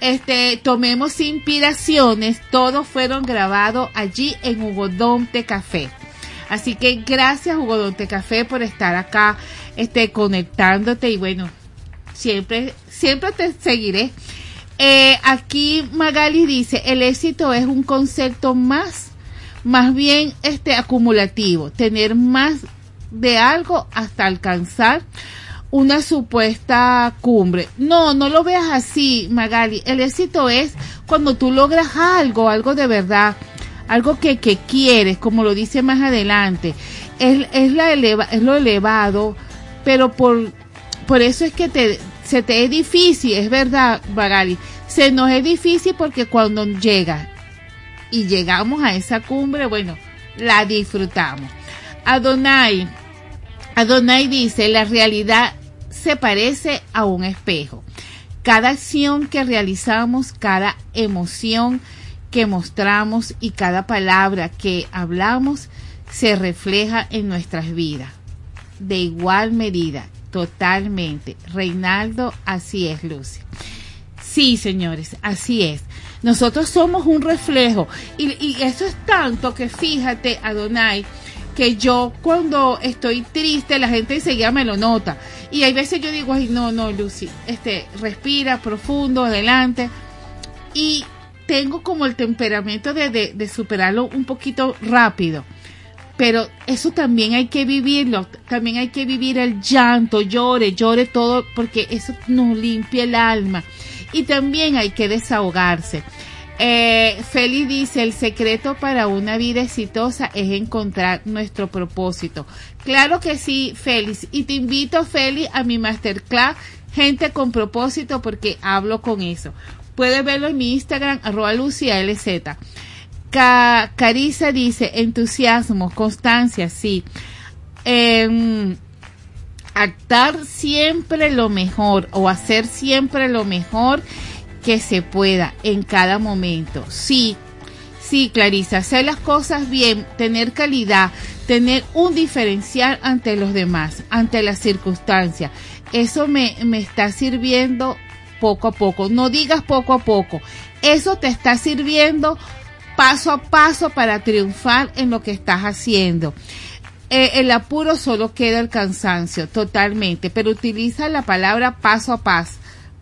este Tomemos inspiraciones, todos fueron grabados allí en Hugodonte Café. Así que gracias Hugodonte Café por estar acá este conectándote y bueno, siempre siempre te seguiré. Eh, aquí Magali dice, el éxito es un concepto más más bien este acumulativo, tener más de algo hasta alcanzar una supuesta cumbre. No, no lo veas así, Magali. El éxito es cuando tú logras algo, algo de verdad, algo que, que quieres, como lo dice más adelante. Es, es, la eleva, es lo elevado, pero por, por eso es que te, se te es difícil, es verdad, Magali. Se nos es difícil porque cuando llega y llegamos a esa cumbre, bueno, la disfrutamos. Adonai, Adonai dice, la realidad se parece a un espejo. Cada acción que realizamos, cada emoción que mostramos y cada palabra que hablamos se refleja en nuestras vidas. De igual medida, totalmente. Reinaldo, así es, Lucy. Sí, señores, así es. Nosotros somos un reflejo. Y, y eso es tanto que fíjate, Adonai, que yo cuando estoy triste, la gente enseguida me lo nota. Y hay veces yo digo, ay, no, no, Lucy, este, respira profundo, adelante. Y tengo como el temperamento de, de, de superarlo un poquito rápido. Pero eso también hay que vivirlo, también hay que vivir el llanto, llore, llore todo, porque eso nos limpia el alma. Y también hay que desahogarse. Eh, Feli dice, el secreto para una vida exitosa es encontrar nuestro propósito. Claro que sí, Félix. Y te invito, Feli, a mi masterclass, gente con propósito, porque hablo con eso. Puedes verlo en mi Instagram, arroba Lucia LZ. Ca Carisa dice, entusiasmo, constancia, sí. Eh, actar siempre lo mejor o hacer siempre lo mejor que se pueda en cada momento. Sí, sí, Clarisa, hacer las cosas bien, tener calidad, tener un diferencial ante los demás, ante las circunstancias. Eso me, me está sirviendo poco a poco. No digas poco a poco. Eso te está sirviendo paso a paso para triunfar en lo que estás haciendo. Eh, el apuro solo queda el cansancio, totalmente, pero utiliza la palabra paso a paso,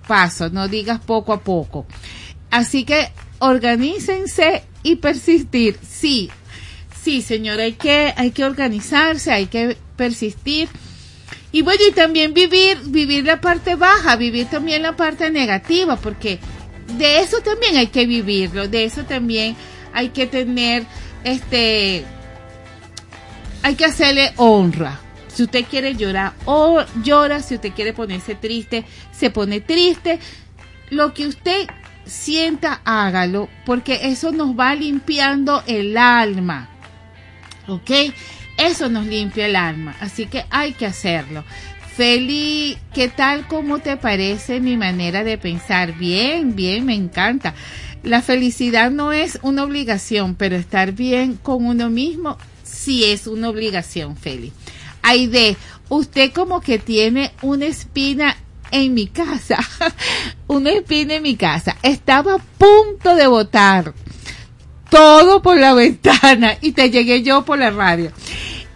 paso, no digas poco a poco. Así que organícense y persistir. Sí, sí, señor, hay que, hay que organizarse, hay que persistir. Y bueno, y también vivir, vivir la parte baja, vivir también la parte negativa, porque de eso también hay que vivirlo, de eso también hay que tener, este, hay que hacerle honra. Si usted quiere llorar, o llora. Si usted quiere ponerse triste, se pone triste. Lo que usted sienta, hágalo, porque eso nos va limpiando el alma. ¿Ok? Eso nos limpia el alma. Así que hay que hacerlo. Feli, ¿qué tal? ¿Cómo te parece mi manera de pensar? Bien, bien, me encanta. La felicidad no es una obligación, pero estar bien con uno mismo sí es una obligación, Feli. Aide, usted como que tiene una espina en mi casa, una espina en mi casa. Estaba a punto de votar todo por la ventana y te llegué yo por la radio.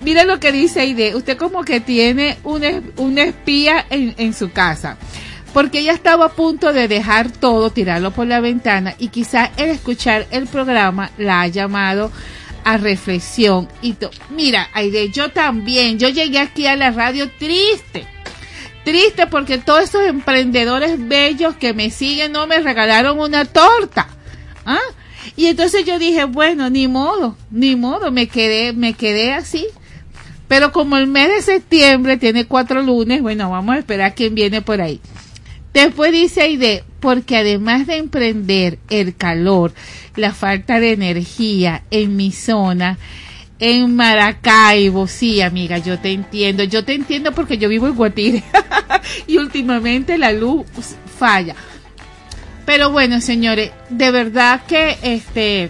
Mira lo que dice Aide, usted como que tiene una, una espía en, en su casa porque ella estaba a punto de dejar todo, tirarlo por la ventana y quizá el escuchar el programa la ha llamado a reflexión y mira, Aide, yo también, yo llegué aquí a la radio triste, triste porque todos esos emprendedores bellos que me siguen no me regalaron una torta, ¿ah? Y entonces yo dije, bueno, ni modo, ni modo, me quedé, me quedé así. Pero como el mes de septiembre tiene cuatro lunes, bueno, vamos a esperar quién viene por ahí. Después dice Aide, porque además de emprender el calor, la falta de energía en mi zona, en Maracaibo, sí, amiga, yo te entiendo, yo te entiendo porque yo vivo en Guatire y últimamente la luz falla. Pero bueno, señores, de verdad que este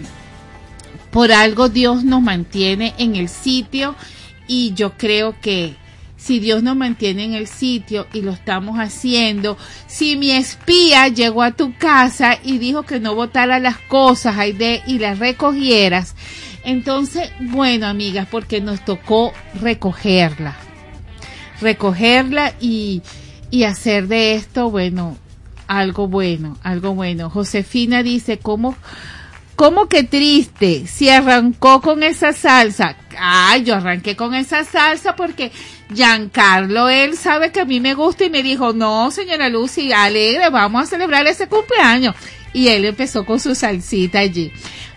por algo Dios nos mantiene en el sitio y yo creo que si Dios nos mantiene en el sitio y lo estamos haciendo, si mi espía llegó a tu casa y dijo que no botara las cosas Aide, y las recogieras, entonces, bueno, amigas, porque nos tocó recogerla, recogerla y, y hacer de esto, bueno, algo bueno, algo bueno. Josefina dice, ¿cómo, cómo que triste? Si arrancó con esa salsa. Ay, yo arranqué con esa salsa porque Giancarlo, él sabe que a mí me gusta y me dijo, no, señora Lucy, alegre, vamos a celebrar ese cumpleaños. Y él empezó con su salsita allí.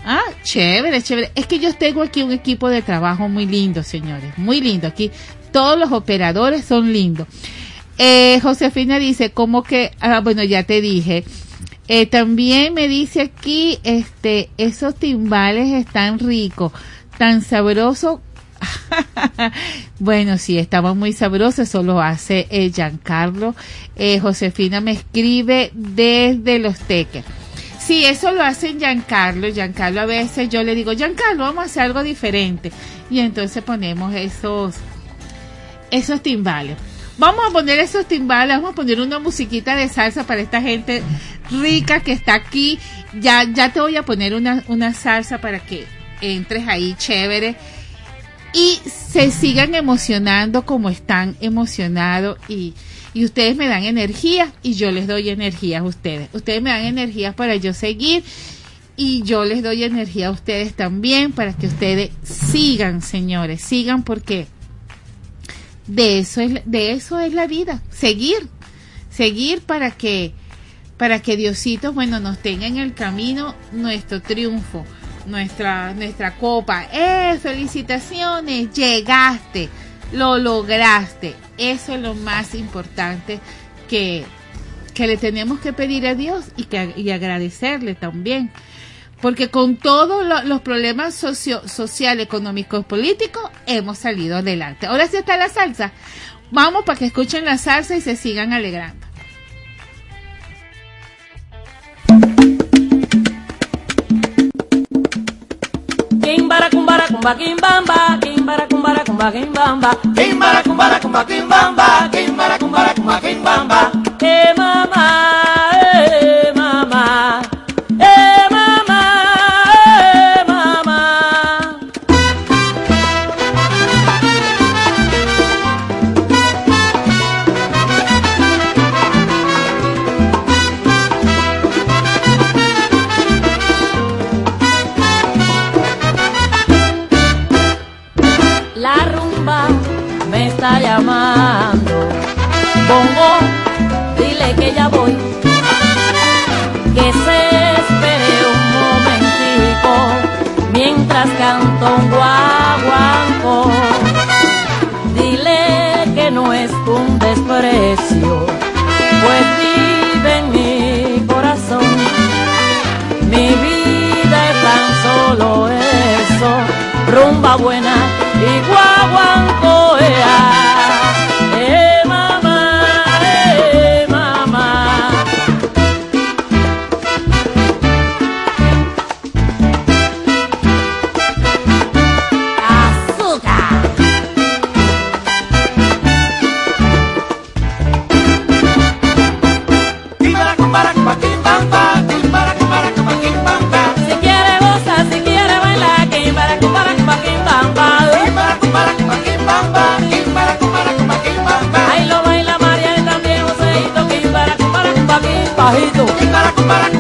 Ah, chévere, chévere. Es que yo tengo aquí un equipo de trabajo muy lindo, señores, muy lindo. Aquí todos los operadores son lindos. Eh, Josefina dice, como que, ah, bueno, ya te dije. Eh, también me dice aquí, este, esos timbales están ricos, tan sabrosos. bueno, sí, estaban muy sabrosos, eso lo hace eh, Giancarlo. Eh, Josefina me escribe desde los teques. Sí, eso lo hace Giancarlo. Giancarlo a veces yo le digo, Giancarlo, vamos a hacer algo diferente. Y entonces ponemos esos, esos timbales. Vamos a poner esos timbales, vamos a poner una musiquita de salsa para esta gente rica que está aquí. Ya, ya te voy a poner una, una salsa para que entres ahí chévere y se sigan emocionando como están emocionados y, y ustedes me dan energía y yo les doy energía a ustedes. Ustedes me dan energía para yo seguir y yo les doy energía a ustedes también para que ustedes sigan, señores, sigan porque de eso es de eso es la vida, seguir, seguir para que para que Diosito, bueno, nos tenga en el camino nuestro triunfo, nuestra nuestra copa. Eh, felicitaciones, llegaste, lo lograste. Eso es lo más importante que que le tenemos que pedir a Dios y que y agradecerle también. Porque con todos lo- los problemas socio, social, económicos, políticos, hemos salido adelante. Ahora sí está la salsa. Vamos para que escuchen la salsa y se sigan alegrando. Kimbara kumbara kumba kimbamba, kimbara kumbara kumba kimbamba, kimbara kumbara kumba kimbamba, kimbara kumbara kumba kimbamba. Eh mama, un guaguanco. Dile que no es un desprecio, pues vive en mi corazón. Mi vida es tan solo eso, rumba buena y guaguanco Quimbara,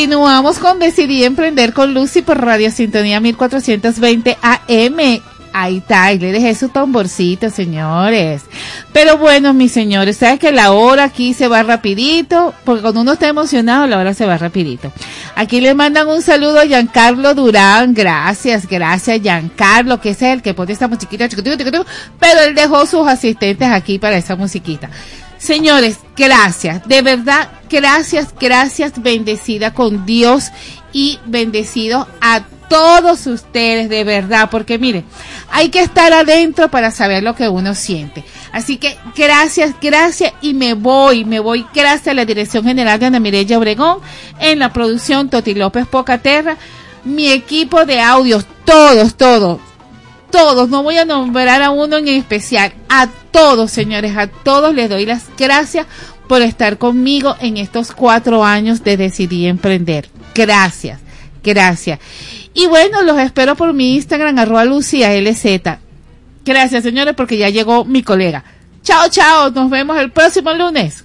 continuamos con Decidí Emprender con Lucy por Radio Sintonía 1420 AM. Ahí está, ahí le dejé su tamborcito, señores. Pero bueno, mis señores, sabes que la hora aquí se va rapidito, porque cuando uno está emocionado, la hora se va rapidito. Aquí le mandan un saludo a Giancarlo Durán, gracias, gracias Giancarlo, que es el que pone esta musiquita, pero él dejó sus asistentes aquí para esa musiquita. Señores, gracias, de verdad, gracias, gracias, bendecida con Dios y bendecido a todos ustedes, de verdad, porque mire, hay que estar adentro para saber lo que uno siente. Así que gracias, gracias y me voy, me voy gracias a la Dirección General de Ana Mireya Obregón, en la producción Toti López Pocaterra, mi equipo de audios, todos, todos, todos, no voy a nombrar a uno en especial, a todos, señores, a todos les doy las gracias por estar conmigo en estos cuatro años de Decidí Emprender. Gracias, gracias. Y bueno, los espero por mi Instagram, arroba Lucía LZ. Gracias, señores, porque ya llegó mi colega. Chao, chao, nos vemos el próximo lunes.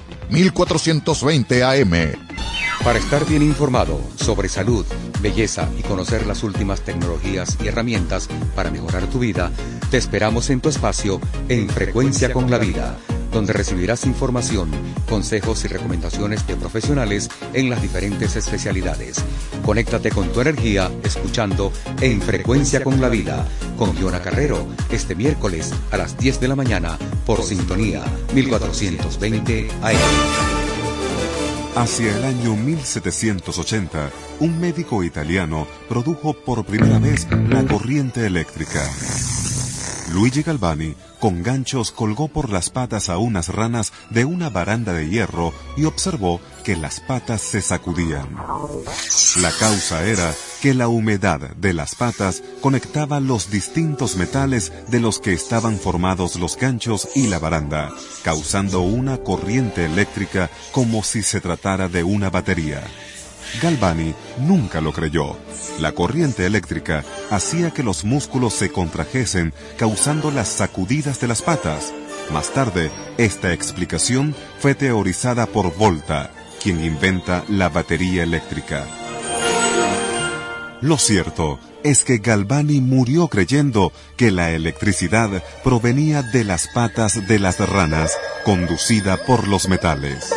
1420 AM. Para estar bien informado sobre salud, belleza y conocer las últimas tecnologías y herramientas para mejorar tu vida, te esperamos en tu espacio en Frecuencia con la Vida, donde recibirás información, consejos y recomendaciones de profesionales en las diferentes especialidades. Conéctate con tu energía escuchando En Frecuencia con la Vida con Giona Carrero este miércoles a las 10 de la mañana por Sintonía 1420 AM. Hacia el año 1780, un médico italiano produjo por primera vez la corriente eléctrica. Luigi Galvani con ganchos colgó por las patas a unas ranas de una baranda de hierro y observó que las patas se sacudían. La causa era que la humedad de las patas conectaba los distintos metales de los que estaban formados los ganchos y la baranda, causando una corriente eléctrica como si se tratara de una batería. Galvani nunca lo creyó. La corriente eléctrica hacía que los músculos se contrajesen, causando las sacudidas de las patas. Más tarde, esta explicación fue teorizada por Volta, quien inventa la batería eléctrica. Lo cierto es que Galvani murió creyendo que la electricidad provenía de las patas de las ranas, conducida por los metales.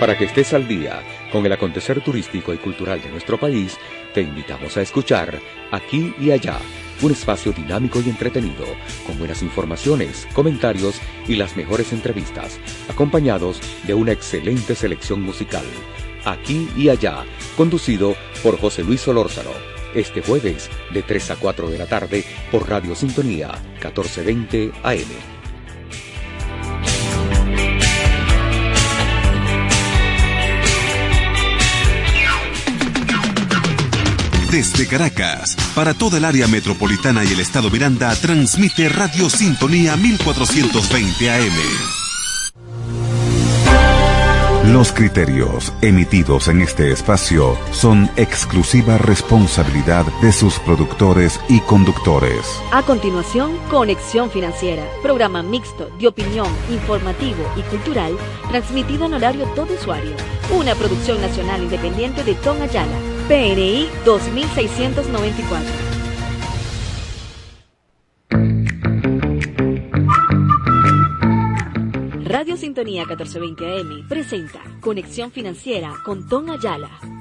Para que estés al día con el acontecer turístico y cultural de nuestro país, te invitamos a escuchar Aquí y Allá, un espacio dinámico y entretenido, con buenas informaciones, comentarios y las mejores entrevistas, acompañados de una excelente selección musical. Aquí y Allá, conducido por José Luis Solórzano. Este jueves, de 3 a 4 de la tarde, por Radio Sintonía, 1420 AM. Desde Caracas, para toda el área metropolitana y el estado Miranda, transmite Radio Sintonía 1420 AM. Los criterios emitidos en este espacio son exclusiva responsabilidad de sus productores y conductores. A continuación, Conexión Financiera, programa mixto de opinión, informativo y cultural, transmitido en horario todo usuario. Una producción nacional independiente de Tom Ayala, PNI 2694. Radio Sintonía 1420 AM presenta Conexión Financiera con Tom Ayala.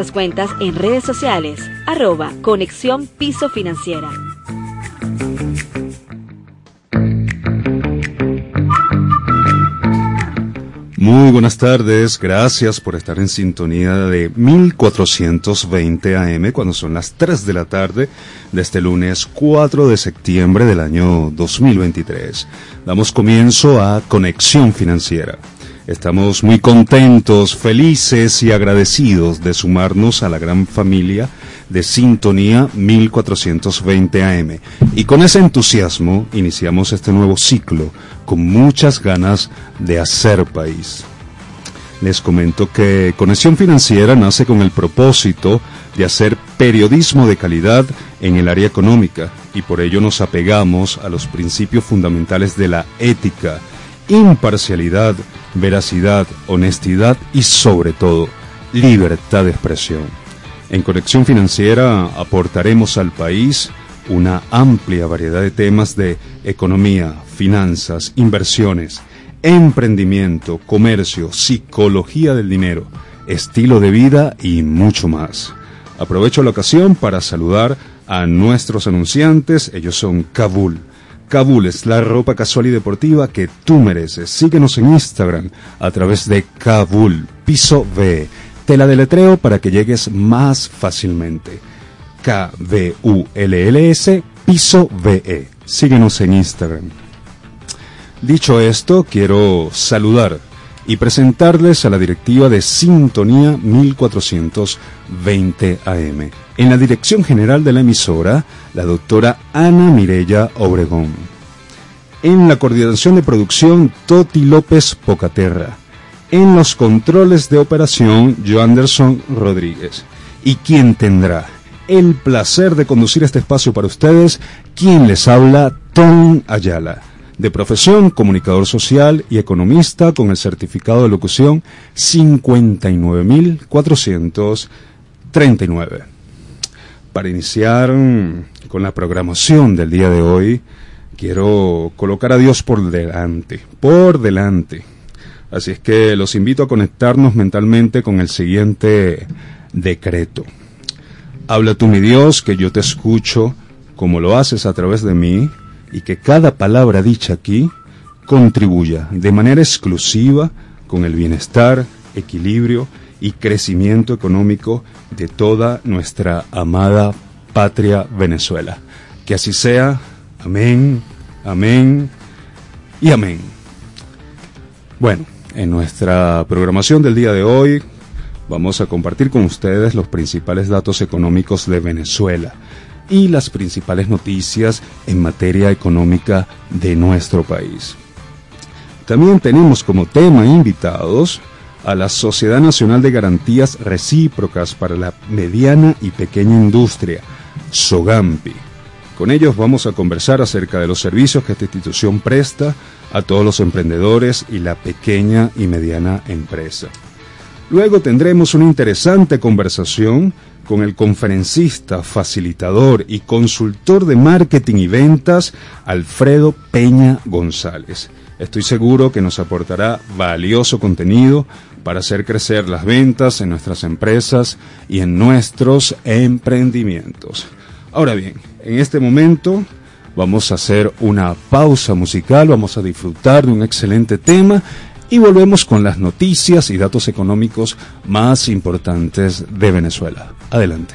Nuestras cuentas en redes sociales, arroba Conexión Piso Financiera. Muy buenas tardes, gracias por estar en sintonía de 1420 AM cuando son las 3 de la tarde de este lunes 4 de septiembre del año 2023. Damos comienzo a Conexión Financiera. Estamos muy contentos, felices y agradecidos de sumarnos a la gran familia de Sintonía 1420 AM. Y con ese entusiasmo iniciamos este nuevo ciclo con muchas ganas de hacer país. Les comento que Conexión Financiera nace con el propósito de hacer periodismo de calidad en el área económica y por ello nos apegamos a los principios fundamentales de la ética, imparcialidad, veracidad, honestidad y sobre todo libertad de expresión. En Conexión Financiera aportaremos al país una amplia variedad de temas de economía, finanzas, inversiones, emprendimiento, comercio, psicología del dinero, estilo de vida y mucho más. Aprovecho la ocasión para saludar a nuestros anunciantes, ellos son Kabul. Kabul es la ropa casual y deportiva que tú mereces. Síguenos en Instagram a través de Kabul, piso V. Te la deletreo para que llegues más fácilmente. K-V-U-L-L-S, piso VE. Síguenos en Instagram. Dicho esto, quiero saludar y presentarles a la directiva de Sintonía 1420 AM. En la dirección general de la emisora, la doctora Ana Mirella Obregón. En la coordinación de producción, Toti López Pocaterra. En los controles de operación, Joanderson Rodríguez. ¿Y quién tendrá el placer de conducir este espacio para ustedes? ¿Quién les habla? Tom Ayala de profesión, comunicador social y economista con el certificado de locución 59439. Para iniciar mm, con la programación del día de hoy, quiero colocar a Dios por delante, por delante. Así es que los invito a conectarnos mentalmente con el siguiente decreto. Habla tú, mi Dios, que yo te escucho como lo haces a través de mí y que cada palabra dicha aquí contribuya de manera exclusiva con el bienestar, equilibrio y crecimiento económico de toda nuestra amada patria Venezuela. Que así sea. Amén, amén y amén. Bueno, en nuestra programación del día de hoy vamos a compartir con ustedes los principales datos económicos de Venezuela y las principales noticias en materia económica de nuestro país. También tenemos como tema invitados a la Sociedad Nacional de Garantías Recíprocas para la Mediana y Pequeña Industria, SOGAMPI. Con ellos vamos a conversar acerca de los servicios que esta institución presta a todos los emprendedores y la pequeña y mediana empresa. Luego tendremos una interesante conversación con el conferencista, facilitador y consultor de marketing y ventas, Alfredo Peña González. Estoy seguro que nos aportará valioso contenido para hacer crecer las ventas en nuestras empresas y en nuestros emprendimientos. Ahora bien, en este momento vamos a hacer una pausa musical, vamos a disfrutar de un excelente tema y volvemos con las noticias y datos económicos más importantes de Venezuela. Adelante.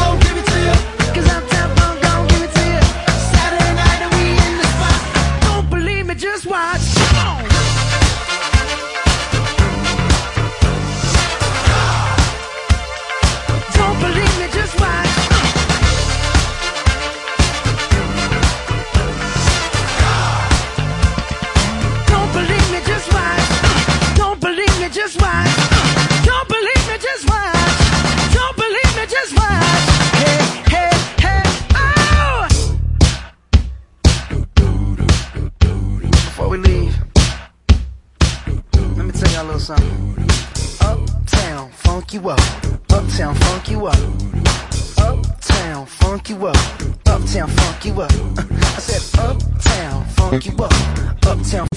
we leave, let me tell y'all a little something. Uptown, funk you up. Uptown, funk you up. Uptown, funk you up. Uptown, funk you up. I said, Uptown, funk you up. Uptown.